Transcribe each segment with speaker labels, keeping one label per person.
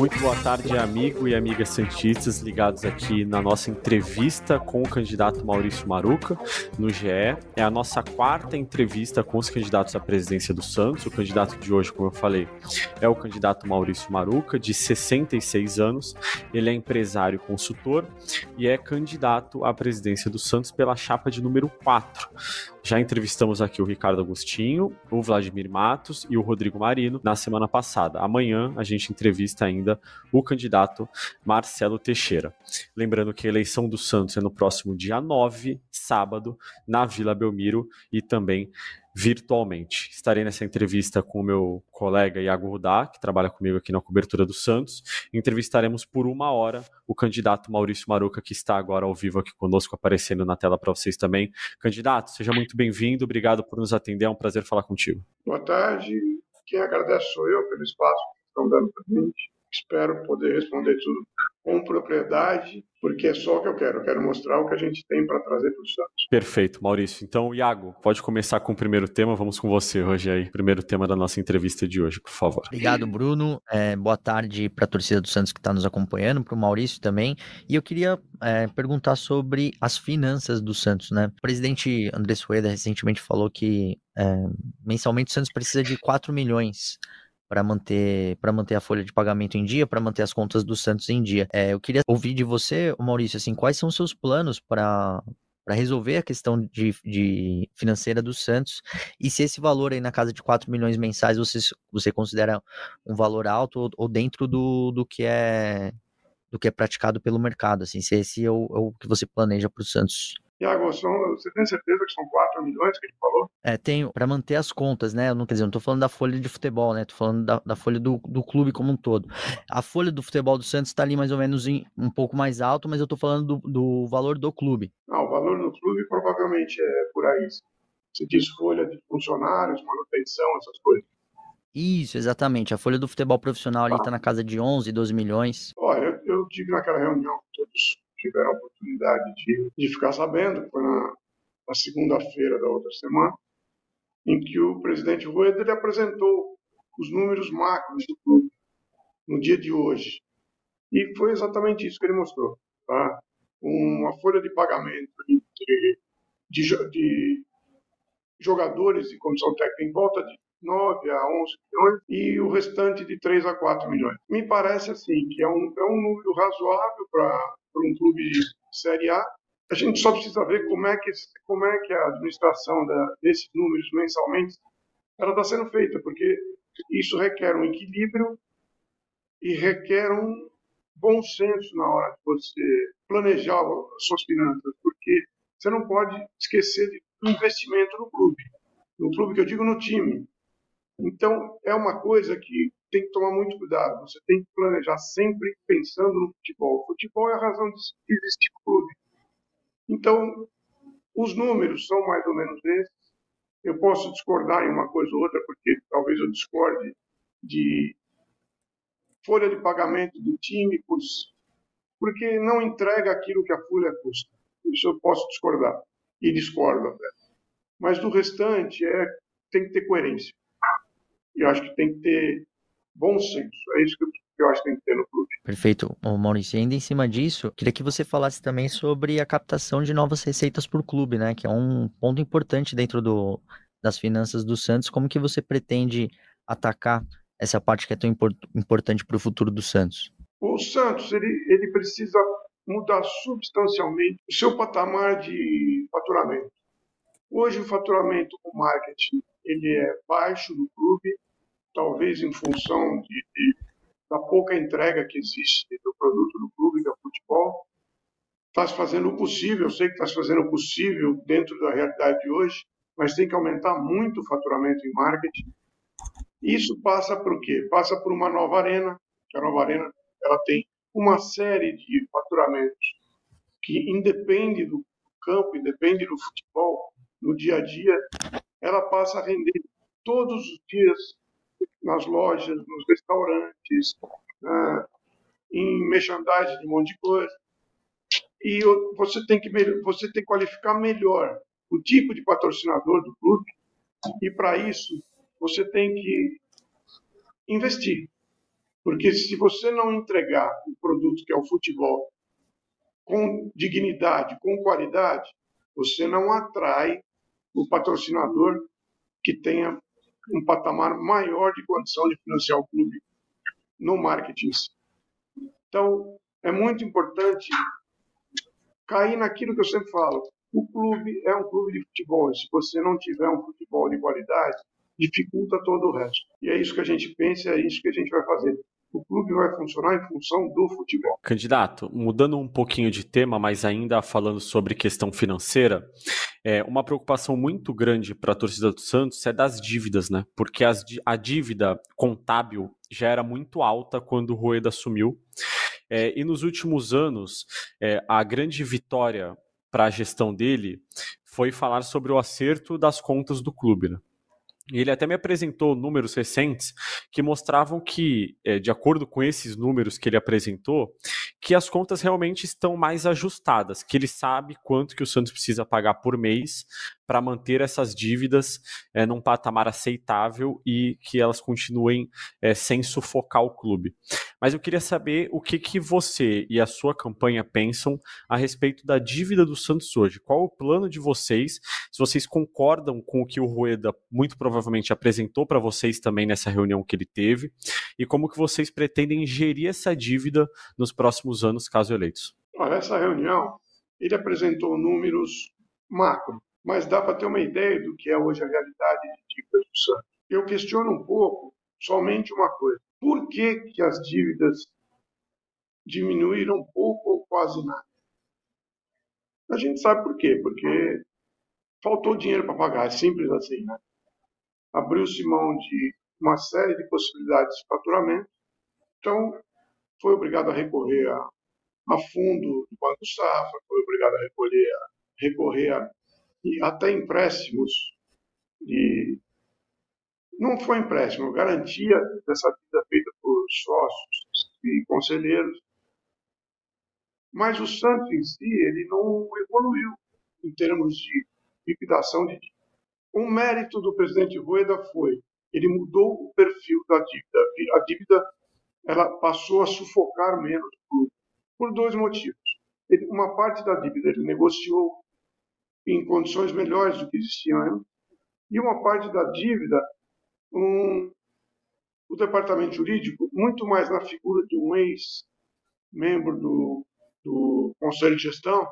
Speaker 1: Muito boa tarde, amigo e amigas santistas ligados aqui na nossa entrevista com o candidato Maurício Maruca no GE. É a nossa quarta entrevista com os candidatos à presidência do Santos. O candidato de hoje, como eu falei, é o candidato Maurício Maruca, de 66 anos. Ele é empresário consultor e é candidato à presidência do Santos pela chapa de número 4. Já entrevistamos aqui o Ricardo Agostinho, o Vladimir Matos e o Rodrigo Marino na semana passada. Amanhã a gente entrevista ainda o candidato Marcelo Teixeira. Lembrando que a eleição do Santos é no próximo dia 9, sábado, na Vila Belmiro e também virtualmente. Estarei nessa entrevista com o meu colega Iago Rudá, que trabalha comigo aqui na cobertura do Santos. Entrevistaremos por uma hora o candidato Maurício Maruca, que está agora ao vivo aqui conosco, aparecendo na tela para vocês também. Candidato, seja muito bem-vindo, obrigado por nos atender, é um prazer falar contigo.
Speaker 2: Boa tarde, quem agradece sou eu pelo espaço que estão dando para a gente. Espero poder responder tudo com propriedade, porque é só o que eu quero. Eu quero mostrar o que a gente tem para trazer para o Santos.
Speaker 1: Perfeito, Maurício. Então, Iago, pode começar com o primeiro tema. Vamos com você hoje aí. Primeiro tema da nossa entrevista de hoje, por favor.
Speaker 3: Obrigado, Bruno. É, boa tarde para a torcida do Santos que está nos acompanhando, para o Maurício também. E eu queria é, perguntar sobre as finanças do Santos, né? O presidente André Sueda recentemente falou que é, mensalmente o Santos precisa de 4 milhões para manter para manter a folha de pagamento em dia, para manter as contas do Santos em dia. É, eu queria ouvir de você, Maurício, assim, quais são os seus planos para para resolver a questão de, de, financeira do Santos e se esse valor aí na casa de 4 milhões mensais você, você considera um valor alto ou, ou dentro do, do que é do que é praticado pelo mercado, assim, se esse é o, é o que você planeja para o Santos
Speaker 2: Tiago, você tem certeza que são 4 milhões que ele falou?
Speaker 3: É, tenho, para manter as contas, né? Eu não quer dizer, não tô falando da folha de futebol, né? Tô falando da, da folha do, do clube como um todo. A folha do futebol do Santos está ali mais ou menos em, um pouco mais alto, mas eu tô falando do, do valor do clube.
Speaker 2: Não, o valor do clube provavelmente é por aí. Você diz folha de funcionários, manutenção, essas coisas.
Speaker 3: Isso, exatamente. A folha do futebol profissional ali está na casa de 11, 12 milhões.
Speaker 2: Olha, eu, eu tive naquela reunião com todos tiveram a oportunidade de, de ficar sabendo, foi na, na segunda-feira da outra semana, em que o presidente Rueda ele apresentou os números macros do clube no dia de hoje. E foi exatamente isso que ele mostrou. Tá? Uma folha de pagamento de, de, de jogadores e comissão técnica em volta de 9 a 11 milhões e o restante de 3 a 4 milhões. Me parece assim que é um, é um número razoável para um clube de Série A. A gente só precisa ver como é que, como é que a administração da, desses números mensalmente ela está sendo feita, porque isso requer um equilíbrio e requer um bom senso na hora de você planejar as suas finanças, porque você não pode esquecer do investimento no clube. No clube que eu digo no time. Então, é uma coisa que tem que tomar muito cuidado. Você tem que planejar sempre pensando no futebol. O futebol é a razão de existir clube. Então, os números são mais ou menos esses. Eu posso discordar em uma coisa ou outra, porque talvez eu discorde de folha de pagamento do time, porque não entrega aquilo que a folha custa. Isso eu posso discordar e discordo até. Mas do restante é tem que ter coerência. E acho que tem que ter bom senso. É isso que eu acho que tem que ter no clube.
Speaker 3: Perfeito. Ô, Maurício, ainda em cima disso, queria que você falasse também sobre a captação de novas receitas por clube, né? Que é um ponto importante dentro do, das finanças do Santos. Como que você pretende atacar essa parte que é tão import, importante para o futuro do Santos?
Speaker 2: O Santos, ele, ele precisa mudar substancialmente o seu patamar de faturamento. Hoje o faturamento com marketing ele é baixo no clube, talvez em função de, de, da pouca entrega que existe do produto do clube, do futebol. Está fazendo o possível, eu sei que está fazendo o possível dentro da realidade de hoje, mas tem que aumentar muito o faturamento em marketing. Isso passa por quê? Passa por uma nova arena, que a nova arena ela tem uma série de faturamentos que independe do campo, independe do futebol, no dia a dia, ela passa a render todos os dias nas lojas, nos restaurantes, né, em merchandising de um monte de coisa. E você tem que você tem que qualificar melhor o tipo de patrocinador do clube. E para isso você tem que investir. Porque se você não entregar o produto que é o futebol com dignidade, com qualidade, você não atrai o patrocinador que tenha um patamar maior de condição de financiar o clube no marketing. Então, é muito importante cair naquilo que eu sempre falo. O clube é um clube de futebol. Se você não tiver um futebol de qualidade, dificulta todo o resto. E é isso que a gente pensa, é isso que a gente vai fazer o clube vai funcionar em função do futebol.
Speaker 1: Candidato, mudando um pouquinho de tema, mas ainda falando sobre questão financeira, é, uma preocupação muito grande para a torcida do Santos é das dívidas, né? Porque as, a dívida contábil já era muito alta quando o Rueda assumiu. É, e nos últimos anos, é, a grande vitória para a gestão dele foi falar sobre o acerto das contas do clube. Né? Ele até me apresentou números recentes que mostravam que, é, de acordo com esses números que ele apresentou, que as contas realmente estão mais ajustadas, que ele sabe quanto que o Santos precisa pagar por mês para manter essas dívidas é, num patamar aceitável e que elas continuem é, sem sufocar o clube. Mas eu queria saber o que, que você e a sua campanha pensam a respeito da dívida do Santos hoje. Qual o plano de vocês? Se vocês concordam com o que o Rueda muito provavelmente apresentou para vocês também nessa reunião que ele teve, e como que vocês pretendem gerir essa dívida nos próximos anos, caso eleitos?
Speaker 2: Olha, essa reunião, ele apresentou números macro mas dá para ter uma ideia do que é hoje a realidade de dívidas do Santos. Eu questiono um pouco somente uma coisa: por que, que as dívidas diminuíram pouco ou quase nada? A gente sabe por quê, porque faltou dinheiro para pagar, é simples assim, né? Abriu-se mão de uma série de possibilidades de faturamento, então foi obrigado a recorrer a, a fundo do Banco Safra, foi obrigado a a, recorrer a e até empréstimos. E não foi empréstimo, garantia dessa vida feita por sócios e conselheiros. Mas o Santos em si, ele não evoluiu em termos de liquidação de dívida. O mérito do presidente Rueda foi, ele mudou o perfil da dívida. A dívida ela passou a sufocar menos por, dois motivos. Ele, uma parte da dívida ele negociou em condições melhores do que existiam antes, e uma parte da dívida, um, o departamento jurídico, muito mais na figura de um ex-membro do, do Conselho de Gestão,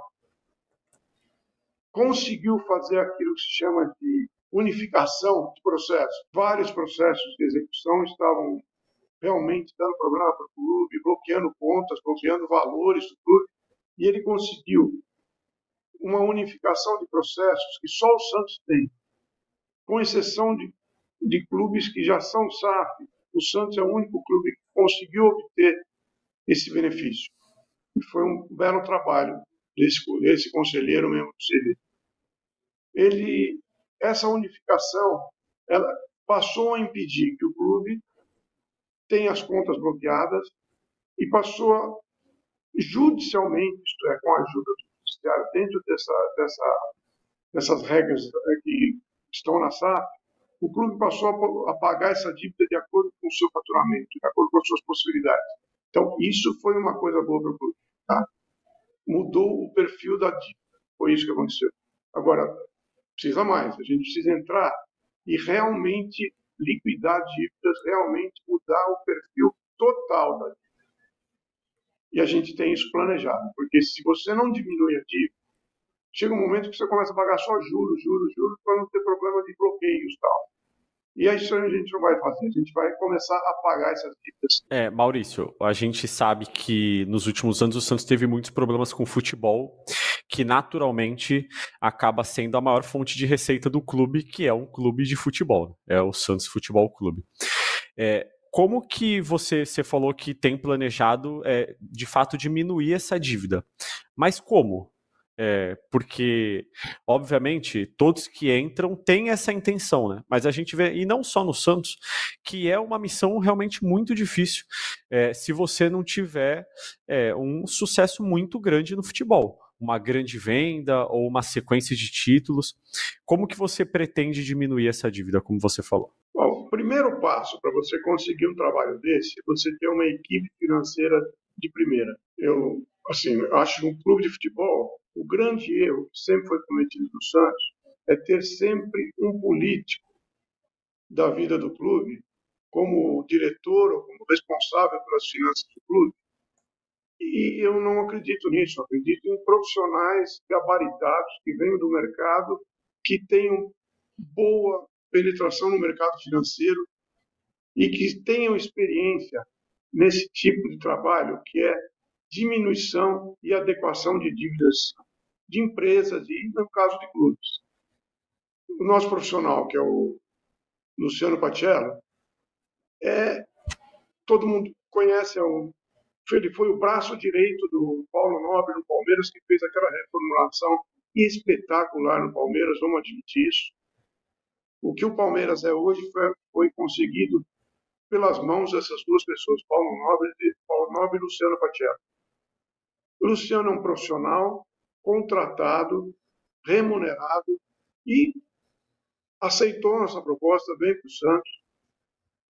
Speaker 2: conseguiu fazer aquilo que se chama de unificação de processos. Vários processos de execução estavam realmente dando problema para o clube, bloqueando contas, bloqueando valores do clube, e ele conseguiu uma unificação de processos que só o Santos tem, com exceção de, de clubes que já são SAF. O Santos é o único clube que conseguiu obter esse benefício. E foi um belo trabalho desse, desse conselheiro mesmo do CD. Ele, essa unificação, ela passou a impedir que o clube tenha as contas bloqueadas e passou a, judicialmente, isto é, com a ajuda do judiciário dentro dessa, dessa, dessas regras eh, que estão na SAF, o clube passou a pagar essa dívida de acordo com o seu faturamento, de acordo com as suas possibilidades. Então, isso foi uma coisa boa para o clube. Tá? Mudou o perfil da dívida. Foi isso que aconteceu. Agora, precisa mais. A gente precisa entrar e realmente liquidar dívidas, realmente mudar o perfil total da dívida. E a gente tem isso planejado, porque se você não diminui a dívida, chega um momento que você começa a pagar só juros, juros, juros, para não ter problema de bloqueios e tal. E isso a gente não vai fazer, a gente vai começar a pagar essas dívidas.
Speaker 1: É, Maurício, a gente sabe que nos últimos anos o Santos teve muitos problemas com futebol, que naturalmente acaba sendo a maior fonte de receita do clube, que é um clube de futebol, né? é o Santos Futebol Clube. É, como que você, você falou que tem planejado, é, de fato, diminuir essa dívida? Mas como? É, porque, obviamente, todos que entram têm essa intenção, né? Mas a gente vê, e não só no Santos, que é uma missão realmente muito difícil é, se você não tiver é, um sucesso muito grande no futebol. Uma grande venda ou uma sequência de títulos. Como que você pretende diminuir essa dívida, como você falou?
Speaker 2: Bom, o primeiro passo para você conseguir um trabalho desse é você ter uma equipe financeira de primeira. Eu, assim, acho que um clube de futebol, o grande erro que sempre foi cometido no Santos é ter sempre um político da vida do clube como diretor ou como responsável pelas finanças do clube. E eu não acredito nisso, acredito em profissionais gabaritados que venham do mercado, que tenham boa penetração no mercado financeiro e que tenham experiência nesse tipo de trabalho, que é diminuição e adequação de dívidas de empresas e, no caso de clubes. O nosso profissional, que é o Luciano Pacello, é, todo mundo conhece, é um, ele foi o braço direito do Paulo Nobre no Palmeiras, que fez aquela reformulação espetacular no Palmeiras, vamos admitir isso. O que o Palmeiras é hoje foi, foi conseguido pelas mãos dessas duas pessoas, Paulo Nobre, Paulo Nobre e Luciano Pacello. O Luciano é um profissional contratado, remunerado e aceitou nossa proposta, veio para o Santos.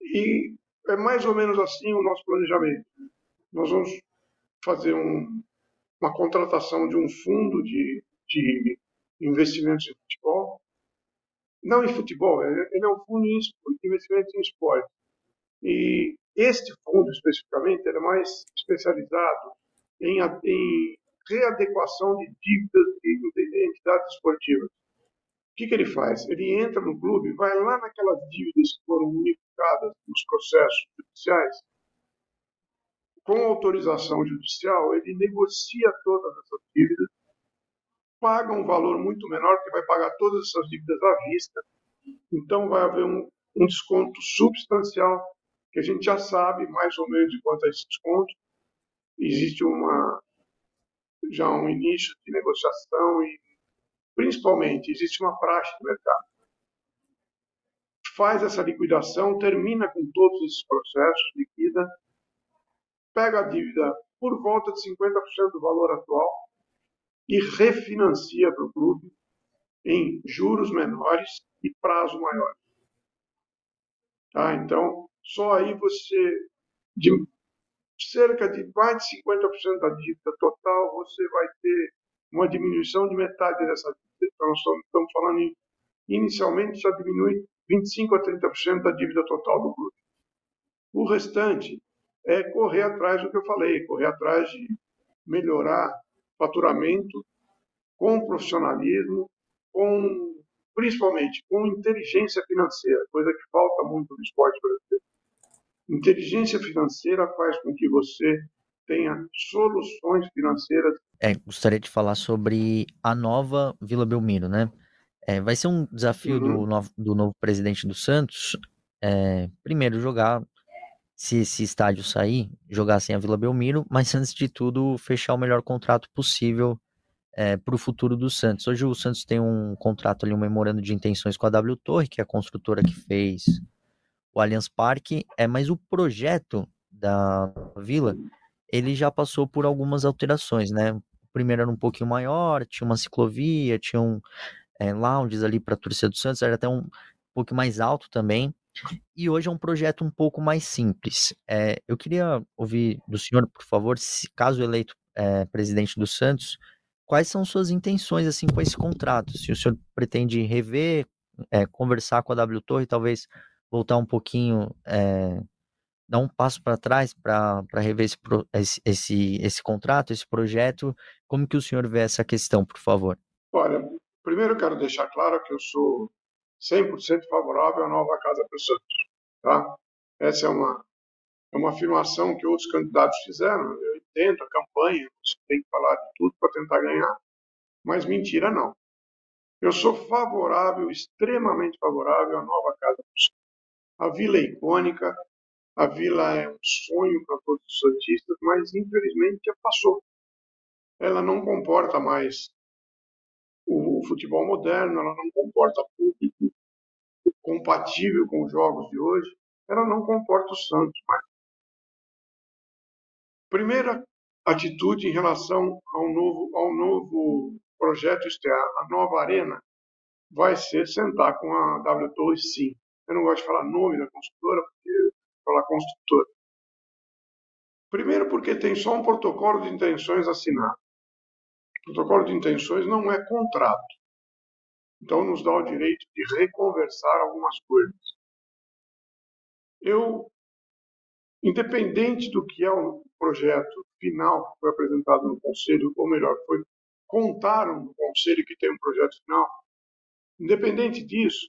Speaker 2: E é mais ou menos assim o nosso planejamento. Nós vamos fazer um, uma contratação de um fundo de, de investimentos em futebol, não em futebol, ele é um fundo de investimentos em esporte. E este fundo, especificamente, é mais especializado em, em readequação de dívidas de entidades esportivas. O que, que ele faz? Ele entra no clube, vai lá naquelas dívidas que foram unificadas nos processos judiciais, com autorização judicial, ele negocia todas essas dívidas, paga um valor muito menor, que vai pagar todas essas dívidas à vista, então vai haver um, um desconto substancial que a gente já sabe mais ou menos de quanto é esse desconto. Existe uma, já um início de negociação e, principalmente, existe uma praxe do mercado. Faz essa liquidação, termina com todos esses processos, liquida, pega a dívida por volta de 50% do valor atual e refinancia para o clube em juros menores e prazo maior. Tá? Então, só aí você, cerca de mais de 50% da dívida total, você vai ter uma diminuição de metade dessa dívida. Então, nós estamos falando em, inicialmente, já diminui 25% a 30% da dívida total do clube. O restante é correr atrás do que eu falei, correr atrás de melhorar faturamento com profissionalismo, com principalmente com inteligência financeira, coisa que falta muito no esporte brasileiro. Inteligência financeira faz com que você tenha soluções financeiras.
Speaker 3: É, gostaria de falar sobre a nova Vila Belmiro, né? É, vai ser um desafio uhum. do, novo, do novo presidente do Santos, é, primeiro jogar, se esse estádio sair, jogar sem a Vila Belmiro, mas antes de tudo fechar o melhor contrato possível é, para o futuro do Santos. Hoje o Santos tem um contrato ali, um memorando de intenções com a W Torre, que é a construtora que fez o Allianz Parque, é, mas o projeto da Vila, ele já passou por algumas alterações, né? O primeiro era um pouquinho maior, tinha uma ciclovia, tinha um é, lounges ali para a torcida do Santos, era até um, um pouco mais alto também. E hoje é um projeto um pouco mais simples. É, eu queria ouvir do senhor, por favor, se caso eleito é, presidente do Santos, quais são suas intenções assim com esse contrato? Se o senhor pretende rever, é, conversar com a W Torre, talvez voltar um pouquinho, é, dar um passo para trás para rever esse, esse, esse, esse contrato, esse projeto. Como que o senhor vê essa questão, por favor?
Speaker 2: Olha, primeiro eu quero deixar claro que eu sou 100% favorável à nova Casa para Santos. Tá? Essa é uma, é uma afirmação que outros candidatos fizeram. Eu entendo a campanha, você tem que falar de tudo para tentar ganhar, mas mentira não. Eu sou favorável, extremamente favorável à nova Casa do Santos. A vila é icônica, a vila é um sonho para todos os santistas, mas infelizmente já passou. Ela não comporta mais o futebol moderno, ela não comporta público compatível com os jogos de hoje, ela não comporta o Santos mais. Primeira atitude em relação ao novo, ao novo projeto, é, a nova arena, vai ser sentar com a W Torre, sim. Eu não gosto de falar nome da construtora, porque falar construtora. Primeiro, porque tem só um protocolo de intenções assinado. O protocolo de intenções não é contrato. Então, nos dá o direito de reconversar algumas coisas. Eu, independente do que é o projeto final que foi apresentado no Conselho, ou melhor, foi contaram no Conselho que tem um projeto final, independente disso,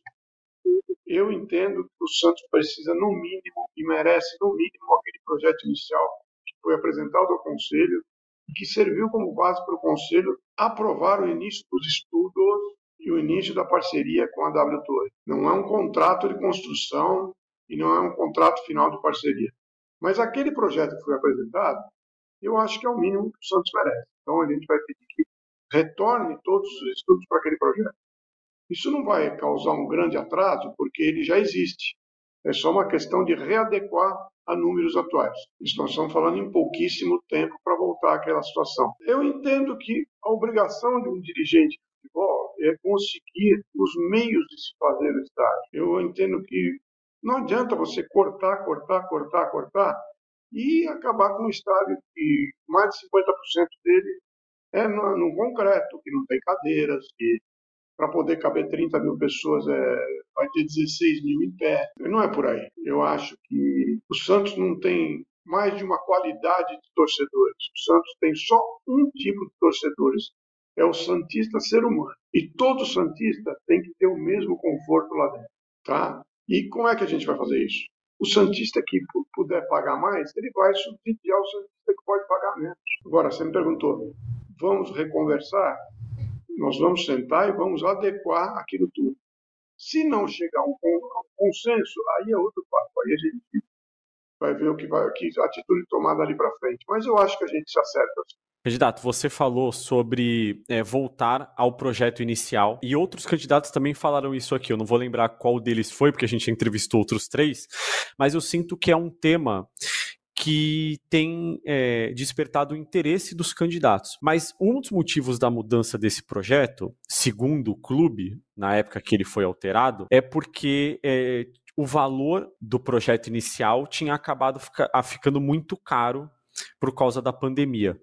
Speaker 2: eu entendo que o Santos precisa, no mínimo, e merece, no mínimo, aquele projeto inicial que foi apresentado ao Conselho e que serviu como base para o Conselho aprovar o início dos estudos e o início da parceria com a W Torre. Não é um contrato de construção e não é um contrato final de parceria. Mas aquele projeto que foi apresentado, eu acho que é o mínimo que o Santos merece. Então a gente vai pedir que retorne todos os estudos para aquele projeto. Isso não vai causar um grande atraso, porque ele já existe. É só uma questão de readequar a números atuais. Nós estamos falando em pouquíssimo tempo para voltar àquela situação. Eu entendo que a obrigação de um dirigente de futebol é conseguir os meios de se fazer o estádio. Eu entendo que não adianta você cortar, cortar, cortar, cortar e acabar com um estádio que mais de 50% dele é no, no concreto, que não tem cadeiras, que para poder caber 30 mil pessoas, é, vai ter 16 mil em pé. Não é por aí. Eu acho que o Santos não tem mais de uma qualidade de torcedores. O Santos tem só um tipo de torcedores, é o Santista ser humano. E todo Santista tem que ter o mesmo conforto lá dentro. Tá? E como é que a gente vai fazer isso? O Santista que puder pagar mais, ele vai subsidiar o Santista que pode pagar menos. Agora, você me perguntou, vamos reconversar? Nós vamos sentar e vamos adequar aquilo tudo. Se não chegar a um consenso, aí é outro papo. Aí a gente vai ver o que vai, que atitude tomada ali para frente. Mas eu acho que a gente se acerta.
Speaker 1: Candidato, você falou sobre é, voltar ao projeto inicial e outros candidatos também falaram isso aqui. Eu não vou lembrar qual deles foi, porque a gente entrevistou outros três, mas eu sinto que é um tema que tem é, despertado o interesse dos candidatos. Mas um dos motivos da mudança desse projeto, segundo o clube, na época que ele foi alterado, é porque é, o valor do projeto inicial tinha acabado fica, ficando muito caro por causa da pandemia.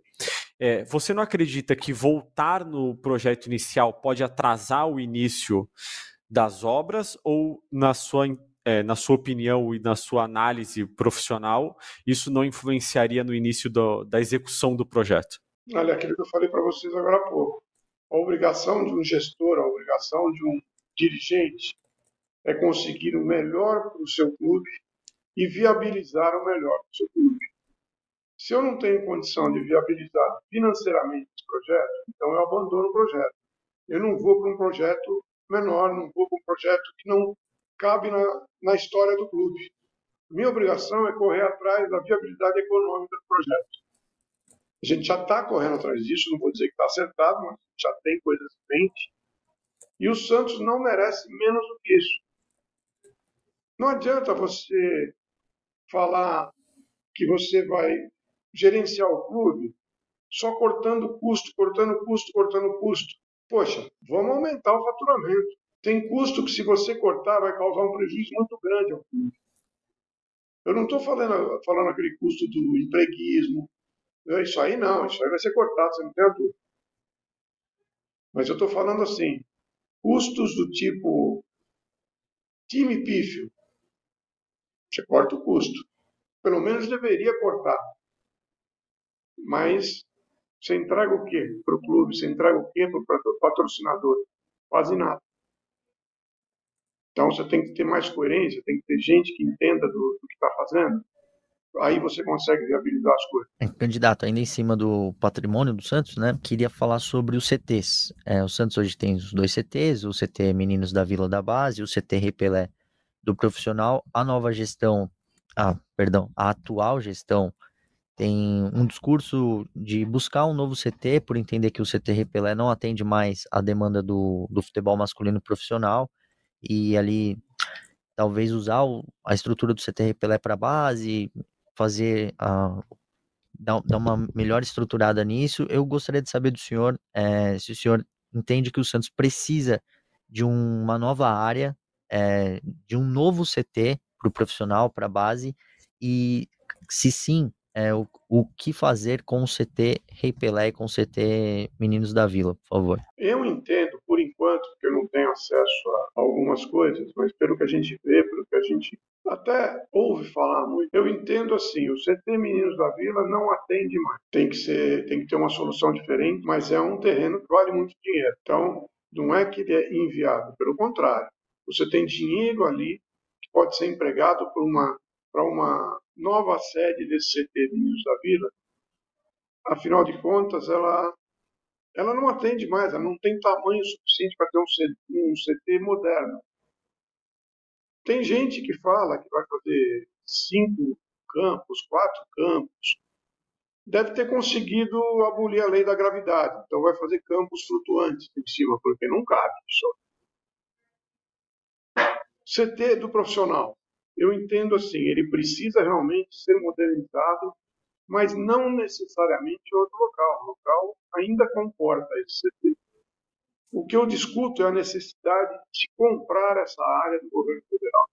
Speaker 1: É, você não acredita que voltar no projeto inicial pode atrasar o início das obras ou, na sua é, na sua opinião e na sua análise profissional, isso não influenciaria no início do, da execução do projeto?
Speaker 2: Olha, aquilo que eu falei para vocês agora há pouco. A obrigação de um gestor, a obrigação de um dirigente é conseguir o melhor para o seu clube e viabilizar o melhor para o seu clube. Se eu não tenho condição de viabilizar financeiramente esse projeto, então eu abandono o projeto. Eu não vou para um projeto menor, não vou para um projeto que não cabe na, na história do clube. Minha obrigação é correr atrás da viabilidade econômica do projeto. A gente já está correndo atrás disso, não vou dizer que está acertado, mas já tem coisas em mente. E o Santos não merece menos do que isso. Não adianta você falar que você vai gerenciar o clube só cortando custo, cortando custo, cortando custo. Poxa, vamos aumentar o faturamento. Tem custo que, se você cortar, vai causar um prejuízo muito grande ao clube. Eu não estou falando, falando aquele custo do empreguismo. Isso aí não, isso aí vai ser cortado, você não tem a dúvida. Mas eu estou falando assim, custos do tipo time pífio. Você corta o custo. Pelo menos deveria cortar. Mas você entrega o quê para o clube? Você entrega o quê para o patrocinador? Quase nada. Então você tem que ter mais coerência, tem que ter gente que entenda do, do que está fazendo. Aí você consegue viabilizar as coisas.
Speaker 3: É, candidato, ainda em cima do patrimônio do Santos, né? Queria falar sobre os CTs. É, o Santos hoje tem os dois CTs, o CT Meninos da Vila da Base, o CT Repelé do profissional. A nova gestão, ah, perdão, a atual gestão tem um discurso de buscar um novo CT, por entender que o CT Repelé não atende mais a demanda do, do futebol masculino profissional e ali talvez usar a estrutura do CTR Pelé para base, fazer a dar, dar, uma melhor estruturada nisso. Eu gostaria de saber do senhor é, se o senhor entende que o Santos precisa de uma nova área é, de um novo CT para o profissional, para a base, e se sim, é, o, o que fazer com o CT Rei Pelé e com o CT Meninos da Vila, por favor.
Speaker 2: Eu entendo, por enquanto, que eu não tenho acesso a algumas coisas, mas pelo que a gente vê, pelo que a gente até ouve falar muito, eu entendo assim, o CT Meninos da Vila não atende mais. Tem que ser, tem que ter uma solução diferente, mas é um terreno que vale muito dinheiro. Então, não é que ele é inviável, pelo contrário. Você tem dinheiro ali que pode ser empregado por uma para uma nova sede desse CT de Ninhos da Vila, afinal de contas, ela, ela não atende mais, ela não tem tamanho suficiente para ter um CT, um CT moderno. Tem gente que fala que vai fazer cinco campos, quatro campos, deve ter conseguido abolir a lei da gravidade. Então vai fazer campos flutuantes em cima, porque não cabe isso. CT do profissional eu entendo assim, ele precisa realmente ser modernizado, mas não necessariamente outro local. O local ainda comporta esse CT. O que eu discuto é a necessidade de comprar essa área do governo federal.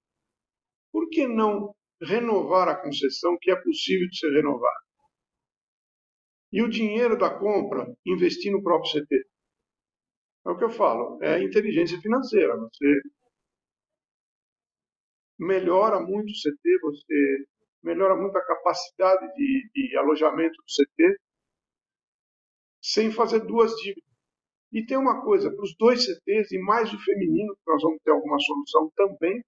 Speaker 2: Por que não renovar a concessão que é possível de ser renovada? E o dinheiro da compra investir no próprio CT. É o que eu falo, é inteligência financeira. Você melhora muito o CT, você melhora muito a capacidade de, de alojamento do CT, sem fazer duas dívidas. E tem uma coisa, para os dois CTs e mais o feminino, que nós vamos ter alguma solução também,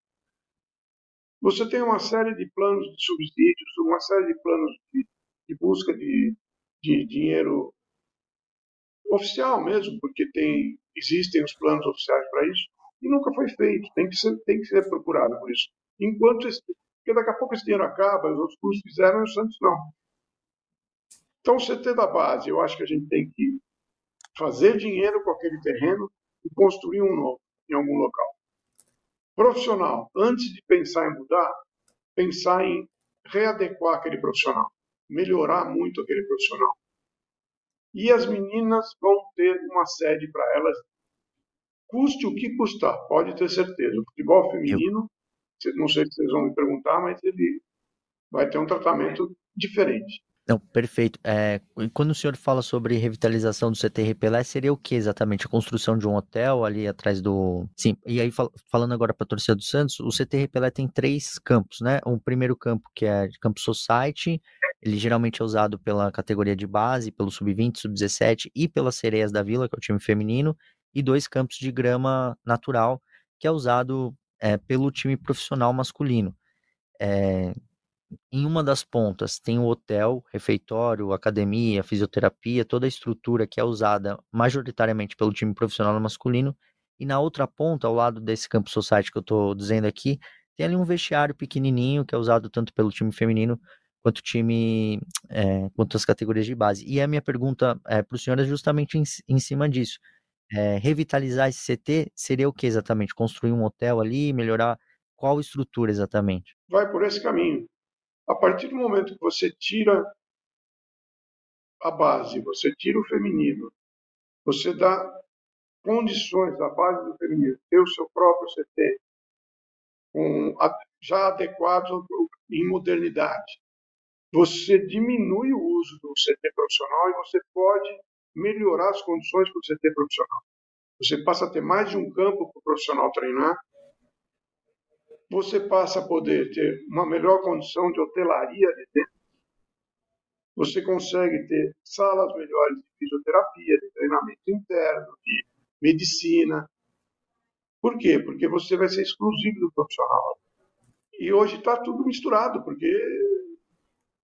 Speaker 2: você tem uma série de planos de subsídios, uma série de planos de, de busca de, de dinheiro oficial mesmo, porque tem, existem os planos oficiais para isso, e nunca foi feito, tem que ser, tem que ser procurado por isso. Enquanto esse, porque daqui a pouco esse dinheiro acaba, os outros cursos fizeram e o Santos não. Então, o CT da base, eu acho que a gente tem que fazer dinheiro com aquele terreno e construir um novo em algum local. Profissional, antes de pensar em mudar, pensar em readequar aquele profissional, melhorar muito aquele profissional. E as meninas vão ter uma sede para elas, custe o que custar, pode ter certeza. O futebol feminino não sei se vocês vão me perguntar, mas ele vai ter um tratamento diferente.
Speaker 3: Não, perfeito. É, quando o senhor fala sobre revitalização do CT Repelé, seria o que exatamente? A construção de um hotel ali atrás do. Sim, e aí fal falando agora para a torcida do Santos, o CT Repelé tem três campos, né? Um primeiro campo que é Campo Society, ele geralmente é usado pela categoria de base, pelo Sub-20, Sub-17 e pelas Sereias da Vila, que é o time feminino, e dois campos de grama natural, que é usado é, pelo time profissional masculino. É, em uma das pontas tem o hotel, refeitório, academia, fisioterapia, toda a estrutura que é usada majoritariamente pelo time profissional masculino. E na outra ponta, ao lado desse campo society que eu estou dizendo aqui, tem ali um vestiário pequenininho que é usado tanto pelo time feminino quanto time, é, quanto as categorias de base. E a minha pergunta é, para o senhor é justamente em, em cima disso. É, revitalizar esse CT seria o que exatamente? Construir um hotel ali, melhorar qual estrutura exatamente?
Speaker 2: Vai por esse caminho. A partir do momento que você tira a base, você tira o feminino, você dá condições à base do feminino ter o seu próprio CT, já adequado em modernidade. Você diminui o uso do CT profissional e você pode melhorar as condições para o CT profissional. Você passa a ter mais de um campo para o profissional treinar, você passa a poder ter uma melhor condição de hotelaria de dentro, você consegue ter salas melhores de fisioterapia, de treinamento interno, de medicina. Por quê? Porque você vai ser exclusivo do profissional. E hoje está tudo misturado, porque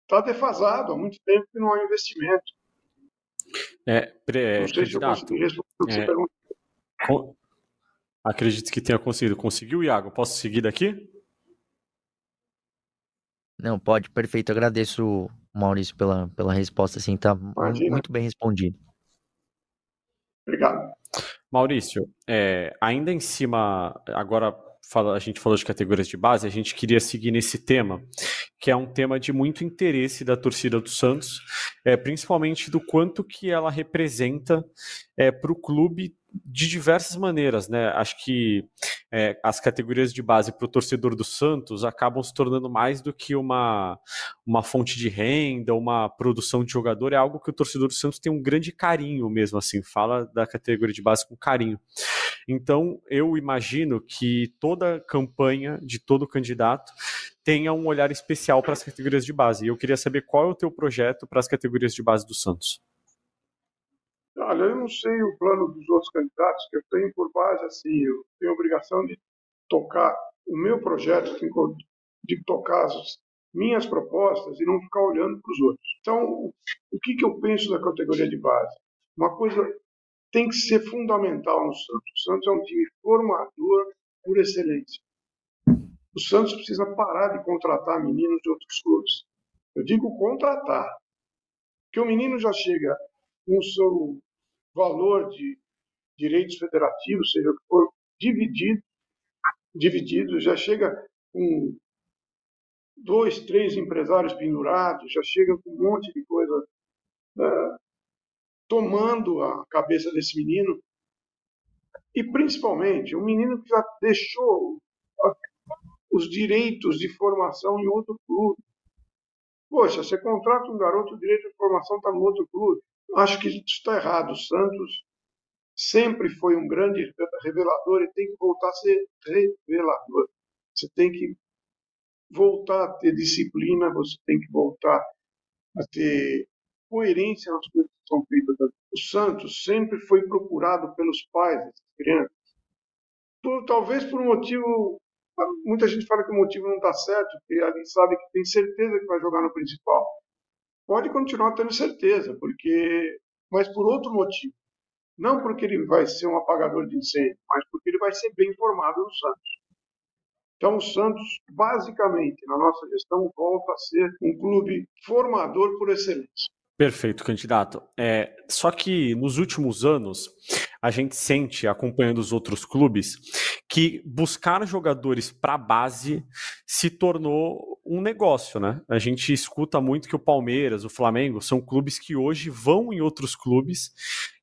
Speaker 2: está defasado há muito tempo que não há investimento.
Speaker 1: É, pre, é, candidato, é, com, acredito que tenha conseguido. Conseguiu, Iago? Posso seguir daqui?
Speaker 3: Não, pode, perfeito. Agradeço, Maurício, pela, pela resposta, assim, tá Imagina. muito bem respondido.
Speaker 2: Obrigado.
Speaker 1: Maurício, é, ainda em cima, agora fala, a gente falou de categorias de base, a gente queria seguir nesse tema, que é um tema de muito interesse da torcida do Santos, é, principalmente do quanto que ela representa é, para o clube de diversas maneiras, né? Acho que é, as categorias de base para o torcedor do Santos acabam se tornando mais do que uma, uma fonte de renda, uma produção de jogador, é algo que o torcedor do Santos tem um grande carinho mesmo, assim, fala da categoria de base com carinho. Então, eu imagino que toda campanha de todo candidato tenha um olhar especial para as categorias de base. E eu queria saber qual é o teu projeto para as categorias de base do Santos.
Speaker 2: Olha, eu não sei o plano dos outros candidatos, que eu tenho por base assim, eu tenho a obrigação de tocar o meu projeto, de tocar as minhas propostas e não ficar olhando para os outros. Então, o que, que eu penso da categoria de base? Uma coisa tem que ser fundamental no Santos. O Santos é um time formador por excelência. O Santos precisa parar de contratar meninos de outros clubes. Eu digo contratar. Porque o menino já chega com o seu valor de direitos federativos, seja o que for, dividido, dividido, já chega com dois, três empresários pendurados, já chega com um monte de coisa uh, tomando a cabeça desse menino. E principalmente, um menino que já deixou os direitos de formação em outro clube. Poxa, você contrata um garoto, o direito de formação está no outro clube. Acho que isso está errado. O Santos sempre foi um grande revelador e tem que voltar a ser revelador. Você tem que voltar a ter disciplina, você tem que voltar a ter coerência nas coisas que são feitas. O Santos sempre foi procurado pelos pais dessas crianças. Por, talvez por um motivo. Muita gente fala que o motivo não está certo, porque alguém sabe que tem certeza que vai jogar no principal pode continuar tendo certeza, porque, mas por outro motivo. Não porque ele vai ser um apagador de incêndio, mas porque ele vai ser bem formado no Santos. Então, o Santos, basicamente, na nossa gestão, volta a ser um clube formador por excelência.
Speaker 1: Perfeito, candidato. É, só que nos últimos anos, a gente sente, acompanhando os outros clubes, que buscar jogadores para a base se tornou um negócio, né? A gente escuta muito que o Palmeiras, o Flamengo são clubes que hoje vão em outros clubes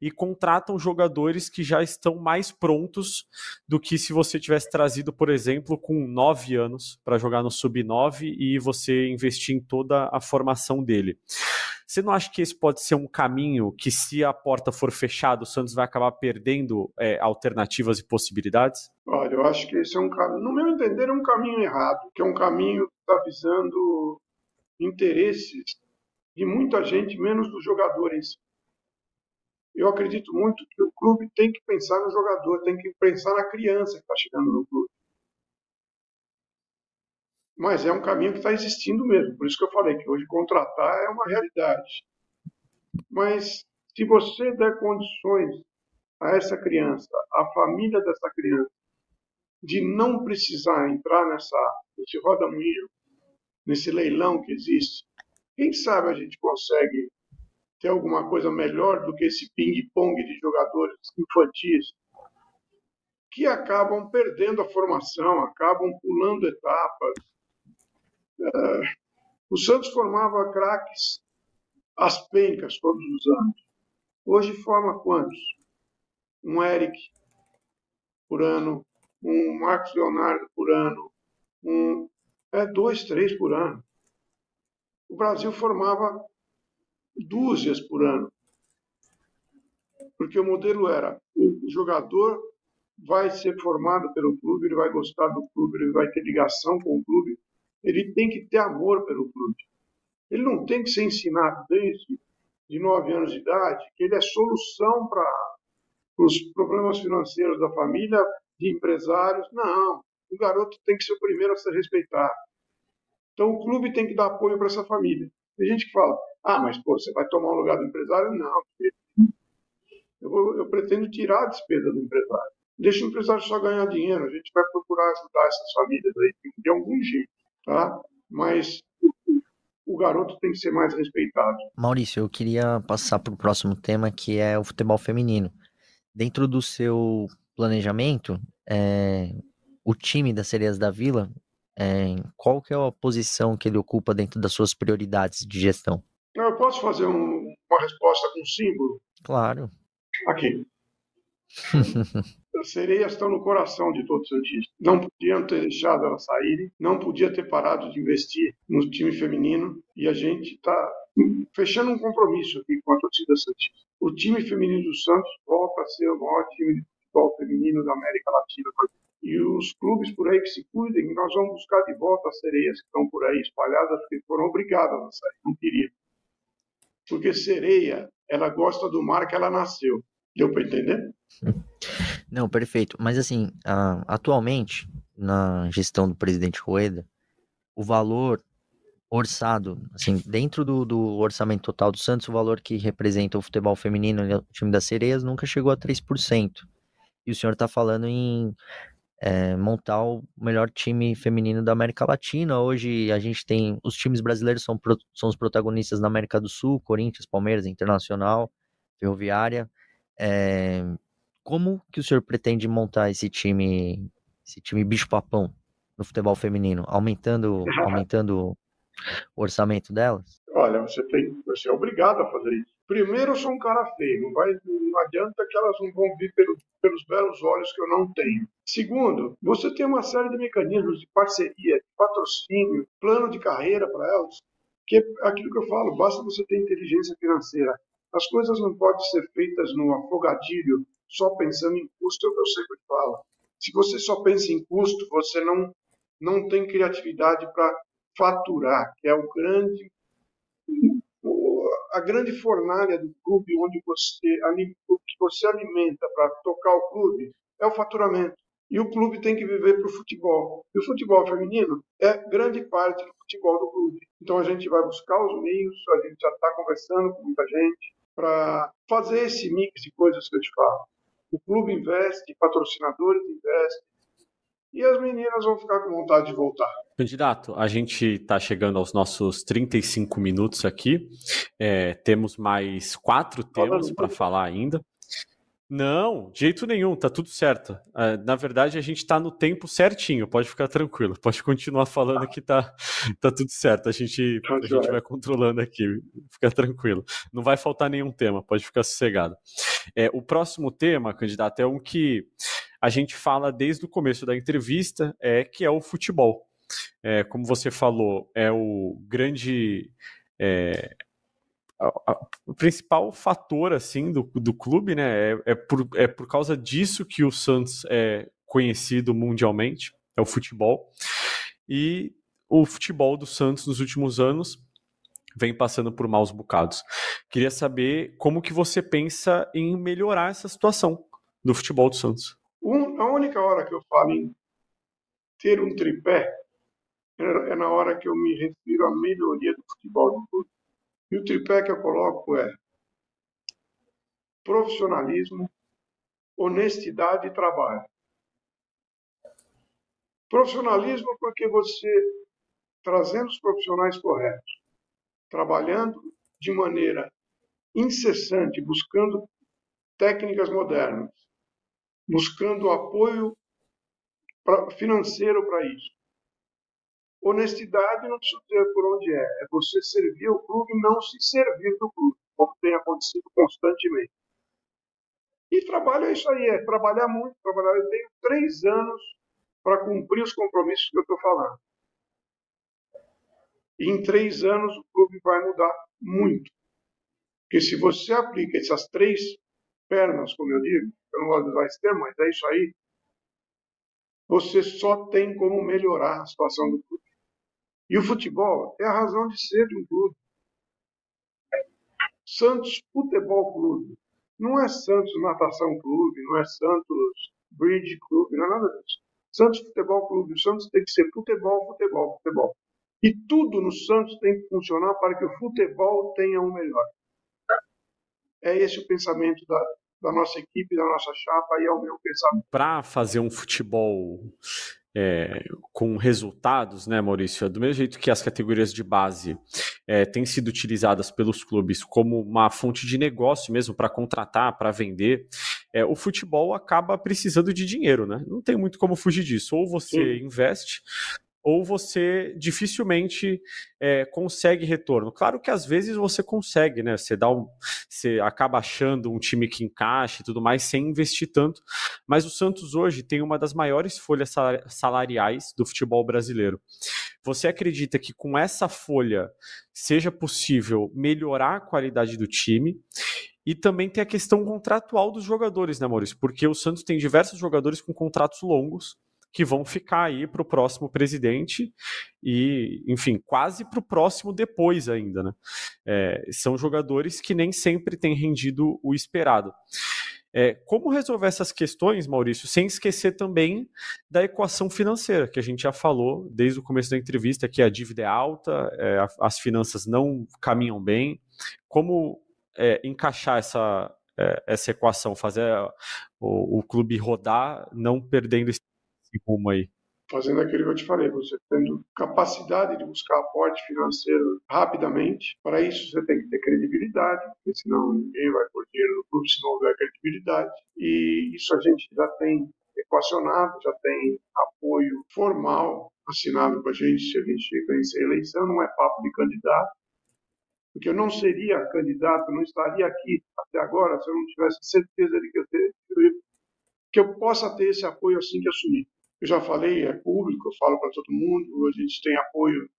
Speaker 1: e contratam jogadores que já estão mais prontos do que se você tivesse trazido, por exemplo, com nove anos para jogar no sub-9 e você investir em toda a formação dele. Você não acha que esse pode ser um caminho que, se a porta for fechada, o Santos vai acabar perdendo é, alternativas e possibilidades?
Speaker 2: Olha, eu acho que esse é um caminho, no meu entender, é um caminho errado, que é um caminho que está visando interesses de muita gente, menos dos jogadores. Eu acredito muito que o clube tem que pensar no jogador, tem que pensar na criança que está chegando no clube mas é um caminho que está existindo mesmo. Por isso que eu falei que hoje contratar é uma realidade. Mas se você der condições a essa criança, à família dessa criança, de não precisar entrar nessa, nesse roda-moinho, nesse leilão que existe, quem sabe a gente consegue ter alguma coisa melhor do que esse ping-pong de jogadores infantis que acabam perdendo a formação, acabam pulando etapas, Uh, o Santos formava craques as pencas todos os anos. Hoje forma quantos? Um Eric por ano, um Marcos Leonardo por ano, um é dois, três por ano. O Brasil formava dúzias por ano, porque o modelo era o jogador vai ser formado pelo clube, ele vai gostar do clube, ele vai ter ligação com o clube, ele tem que ter amor pelo clube. Ele não tem que ser ensinado desde de nove anos de idade que ele é solução para os problemas financeiros da família, de empresários. Não, o garoto tem que ser o primeiro a ser respeitado. Então o clube tem que dar apoio para essa família. Tem gente que fala, ah, mas pô, você vai tomar o lugar do empresário? Não, eu, vou, eu pretendo tirar a despesa do empresário. Deixa o empresário só ganhar dinheiro, a gente vai procurar ajudar essas famílias aí de algum jeito tá? Mas o garoto tem que ser mais respeitado.
Speaker 3: Maurício, eu queria passar para o próximo tema, que é o futebol feminino. Dentro do seu planejamento, é, o time das Sereias da Vila, é, qual que é a posição que ele ocupa dentro das suas prioridades de gestão?
Speaker 2: Eu posso fazer um, uma resposta com símbolo?
Speaker 3: Claro.
Speaker 2: Aqui. As sereias estão no coração de todos os Santistas. Não podiam ter deixado elas saírem, não podia ter parado de investir no time feminino e a gente está fechando um compromisso aqui com a torcida Santista. O time feminino do Santos volta a ser o maior time de futebol feminino da América Latina. E os clubes por aí que se cuidem, nós vamos buscar de volta as sereias que estão por aí espalhadas, porque foram obrigadas a sair, não queriam. Porque sereia, ela gosta do mar que ela nasceu. Deu para entender?
Speaker 3: Não, perfeito. Mas assim, atualmente, na gestão do presidente Rueda, o valor orçado, assim, dentro do, do, orçamento total do Santos, o valor que representa o futebol feminino o time das sereias nunca chegou a 3%. E o senhor está falando em é, montar o melhor time feminino da América Latina. Hoje a gente tem. Os times brasileiros são, são os protagonistas na América do Sul, Corinthians, Palmeiras, Internacional, Ferroviária. É, como que o senhor pretende montar esse time, esse time bicho-papão no futebol feminino? Aumentando, aumentando o orçamento delas?
Speaker 2: Olha, você tem, você é obrigado a fazer isso. Primeiro, eu sou um cara feio, não, vai, não adianta que elas não vão vir pelo, pelos belos olhos que eu não tenho. Segundo, você tem uma série de mecanismos de parceria, de patrocínio, plano de carreira para elas, que é aquilo que eu falo, basta você ter inteligência financeira. As coisas não podem ser feitas no afogadilho, só pensando em custo, é o que eu sempre falo. Se você só pensa em custo, você não, não tem criatividade para faturar, que é o grande a grande fornalha do clube onde você o que você alimenta para tocar o clube é o faturamento. E o clube tem que viver para o futebol. E o futebol feminino é grande parte do futebol do clube. Então a gente vai buscar os meios, a gente já está conversando com muita gente para fazer esse mix de coisas que eu te falo. O clube investe, patrocinadores investem, e as meninas vão ficar com vontade de voltar.
Speaker 1: Candidato, a gente está chegando aos nossos 35 minutos aqui. É, temos mais quatro temas para falar ainda. Não, de jeito nenhum, tá tudo certo. É, na verdade, a gente tá no tempo certinho, pode ficar tranquilo, pode continuar falando que tá, tá tudo certo. A gente, a gente vai controlando aqui, fica tranquilo. Não vai faltar nenhum tema, pode ficar sossegado. É, o próximo tema, candidato, é um que a gente fala desde o começo da entrevista, é que é o futebol. É, como você falou, é o grande. É, o principal fator assim do, do clube, né? É, é, por, é por causa disso que o Santos é conhecido mundialmente, é o futebol. E o futebol do Santos nos últimos anos vem passando por maus bocados. Queria saber como que você pensa em melhorar essa situação do futebol do Santos.
Speaker 2: Um, a única hora que eu falo em ter um tripé é, é na hora que eu me refiro à melhoria do futebol do clube. E o tripé que eu coloco é profissionalismo, honestidade e trabalho. Profissionalismo porque você, trazendo os profissionais corretos, trabalhando de maneira incessante, buscando técnicas modernas, buscando apoio financeiro para isso. Honestidade não precisa dizer por onde é, é você servir o clube e não se servir do clube, como tem acontecido constantemente. E trabalho é isso aí, é trabalhar muito, trabalhar. Eu tenho três anos para cumprir os compromissos que eu estou falando. E em três anos o clube vai mudar muito. Porque se você aplica essas três pernas, como eu digo, eu não gosto de usar esse termo, mas é isso aí, você só tem como melhorar a situação do clube. E o futebol é a razão de ser de um clube. Santos Futebol Clube. Não é Santos Natação Clube, não é Santos Bridge Clube, não é nada disso. Santos Futebol Clube. O Santos tem que ser futebol, futebol, futebol. E tudo no Santos tem que funcionar para que o futebol tenha um melhor. É esse o pensamento da, da nossa equipe, da nossa chapa, e é o meu pensamento.
Speaker 1: Para fazer um futebol é, com resultados, né, Maurício? É do mesmo jeito que as categorias de base é, têm sido utilizadas pelos clubes como uma fonte de negócio mesmo para contratar, para vender, é, o futebol acaba precisando de dinheiro, né? Não tem muito como fugir disso. Ou você Sim. investe, ou você dificilmente é, consegue retorno. Claro que às vezes você consegue, né? Você dá um, você acaba achando um time que encaixe e tudo mais sem investir tanto. Mas o Santos hoje tem uma das maiores folhas salariais do futebol brasileiro. Você acredita que com essa folha seja possível melhorar a qualidade do time? E também tem a questão contratual dos jogadores, né, Maurício? Porque o Santos tem diversos jogadores com contratos longos que vão ficar aí para o próximo presidente e, enfim, quase para o próximo depois ainda, né? É, são jogadores que nem sempre têm rendido o esperado. É, como resolver essas questões, Maurício, sem esquecer também da equação financeira, que a gente já falou desde o começo da entrevista, que a dívida é alta, é, as finanças não caminham bem. Como é, encaixar essa, é, essa equação, fazer o, o clube rodar, não perdendo esse esse rumo aí?
Speaker 2: Fazendo aquilo que eu te falei, você tendo capacidade de buscar aporte financeiro rapidamente. Para isso, você tem que ter credibilidade, porque senão ninguém vai pôr dinheiro no clube se não houver credibilidade. E isso a gente já tem equacionado, já tem apoio formal assinado com a gente se a gente vencer a eleição, não é papo de candidato, porque eu não seria candidato, não estaria aqui até agora se eu não tivesse certeza de que eu, ter, que eu possa ter esse apoio assim que assumir. Eu já falei, é público, eu falo para todo mundo, a gente tem apoio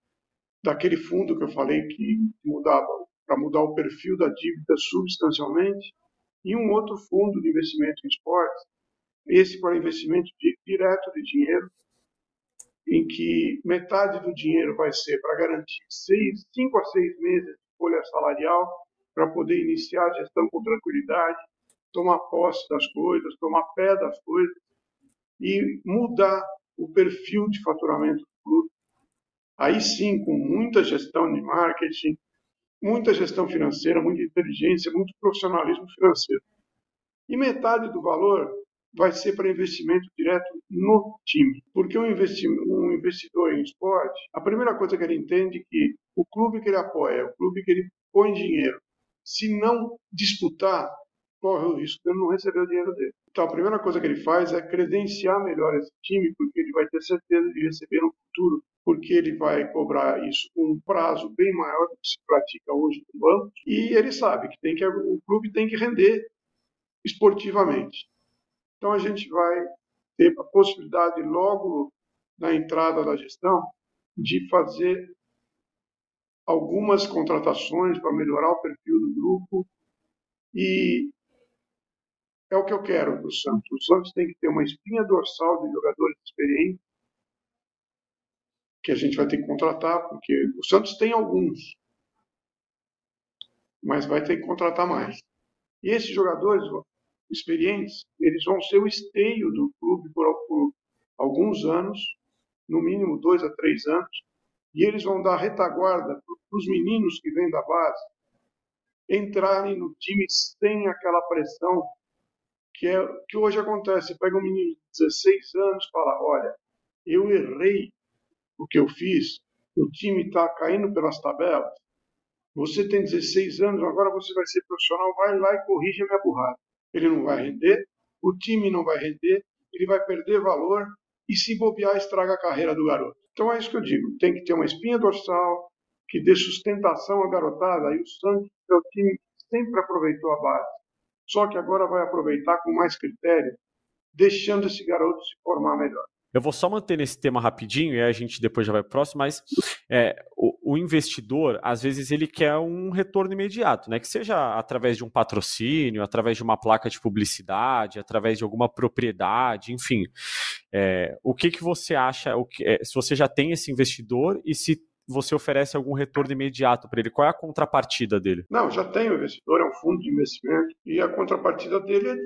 Speaker 2: daquele fundo que eu falei que mudava para mudar o perfil da dívida substancialmente, e um outro fundo de investimento em esportes, esse para investimento de, direto de dinheiro, em que metade do dinheiro vai ser para garantir seis, cinco a seis meses de folha salarial, para poder iniciar a gestão com tranquilidade, tomar posse das coisas, tomar pé das coisas, e mudar o perfil de faturamento do clube. Aí sim, com muita gestão de marketing, muita gestão financeira, muita inteligência, muito profissionalismo financeiro. E metade do valor vai ser para investimento direto no time. Porque um, um investidor em esporte, a primeira coisa que ele entende é que o clube que ele apoia, o clube que ele põe dinheiro, se não disputar, corre o risco de ele não receber o dinheiro dele. Então, a primeira coisa que ele faz é credenciar melhor esse time, porque ele vai ter certeza de receber no futuro, porque ele vai cobrar isso com um prazo bem maior do que se pratica hoje no banco, e ele sabe que, tem que o clube tem que render esportivamente. Então, a gente vai ter a possibilidade, logo na entrada da gestão, de fazer algumas contratações para melhorar o perfil do grupo e é o que eu quero para o Santos. O Santos tem que ter uma espinha dorsal de jogadores experientes que a gente vai ter que contratar, porque o Santos tem alguns, mas vai ter que contratar mais. E esses jogadores experientes, eles vão ser o esteio do clube por, por alguns anos, no mínimo dois a três anos, e eles vão dar retaguarda para os meninos que vêm da base entrarem no time sem aquela pressão que é que hoje acontece. Você pega um menino de 16 anos e fala: Olha, eu errei o que eu fiz, o time está caindo pelas tabelas. Você tem 16 anos, agora você vai ser profissional, vai lá e corrige a minha burrada. Ele não vai render, o time não vai render, ele vai perder valor e se bobear estraga a carreira do garoto. Então é isso que eu digo, tem que ter uma espinha dorsal que dê sustentação à garotada. E o Santos é o time que sempre aproveitou a base só que agora vai aproveitar com mais critério, deixando esse garoto se formar melhor.
Speaker 1: Eu vou só manter nesse tema rapidinho e a gente depois já vai pro próximo, mas é, o, o, investidor, às vezes, ele quer um retorno imediato, né? Que seja através de um patrocínio, através de uma placa de publicidade, através de alguma propriedade, enfim. É, o que, que você acha, o que, é, se você já tem esse investidor e se você oferece algum retorno imediato para ele? Qual é a contrapartida dele?
Speaker 2: Não, já tem o investidor, é um fundo de investimento, e a contrapartida dele é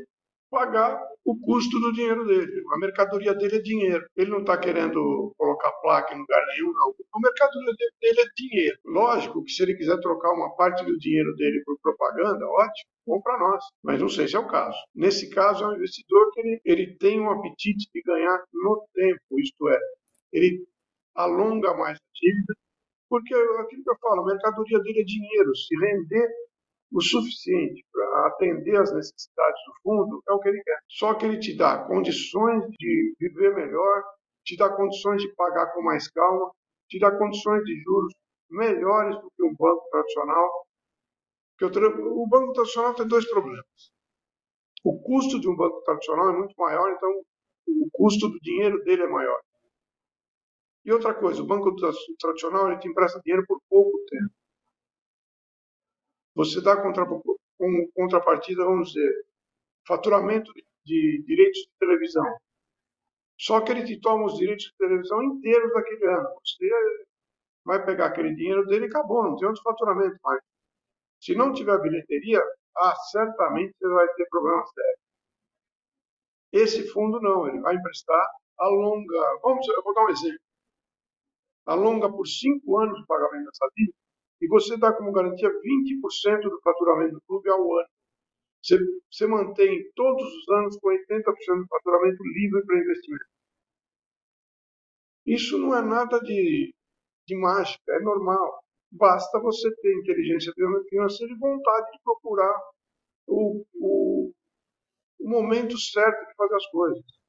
Speaker 2: pagar o custo do dinheiro dele. A mercadoria dele é dinheiro. Ele não está querendo colocar placa em lugar nenhum, não. A mercadoria dele é dinheiro. Lógico que se ele quiser trocar uma parte do dinheiro dele por propaganda, ótimo, bom para nós. Mas não sei se é o caso. Nesse caso, é um investidor que ele, ele tem um apetite de ganhar no tempo, isto é, ele alonga mais a dívida porque aquilo que eu falo, a mercadoria dele é dinheiro. Se render o suficiente para atender às necessidades do fundo, é o que ele quer. Só que ele te dá condições de viver melhor, te dá condições de pagar com mais calma, te dá condições de juros melhores do que um banco tradicional. O banco tradicional tem dois problemas. O custo de um banco tradicional é muito maior, então o custo do dinheiro dele é maior. E outra coisa, o banco tradicional ele te empresta dinheiro por pouco tempo. Você dá contra, contrapartida, vamos dizer, faturamento de direitos de televisão. Só que ele te toma os direitos de televisão inteiros daquele ano. Você vai pegar aquele dinheiro dele e acabou, não tem outro faturamento mais. Se não tiver bilheteria, ah, certamente você vai ter problema sério. Esse fundo não, ele vai emprestar a longa. Vamos, eu vou dar um exemplo. Alonga por cinco anos o pagamento dessa dívida e você dá como garantia 20% do faturamento do clube ao ano. Você, você mantém todos os anos com 80% do faturamento livre para investimento. Isso não é nada de, de mágica, é normal. Basta você ter inteligência financeira e vontade de procurar o, o, o momento certo de fazer as coisas.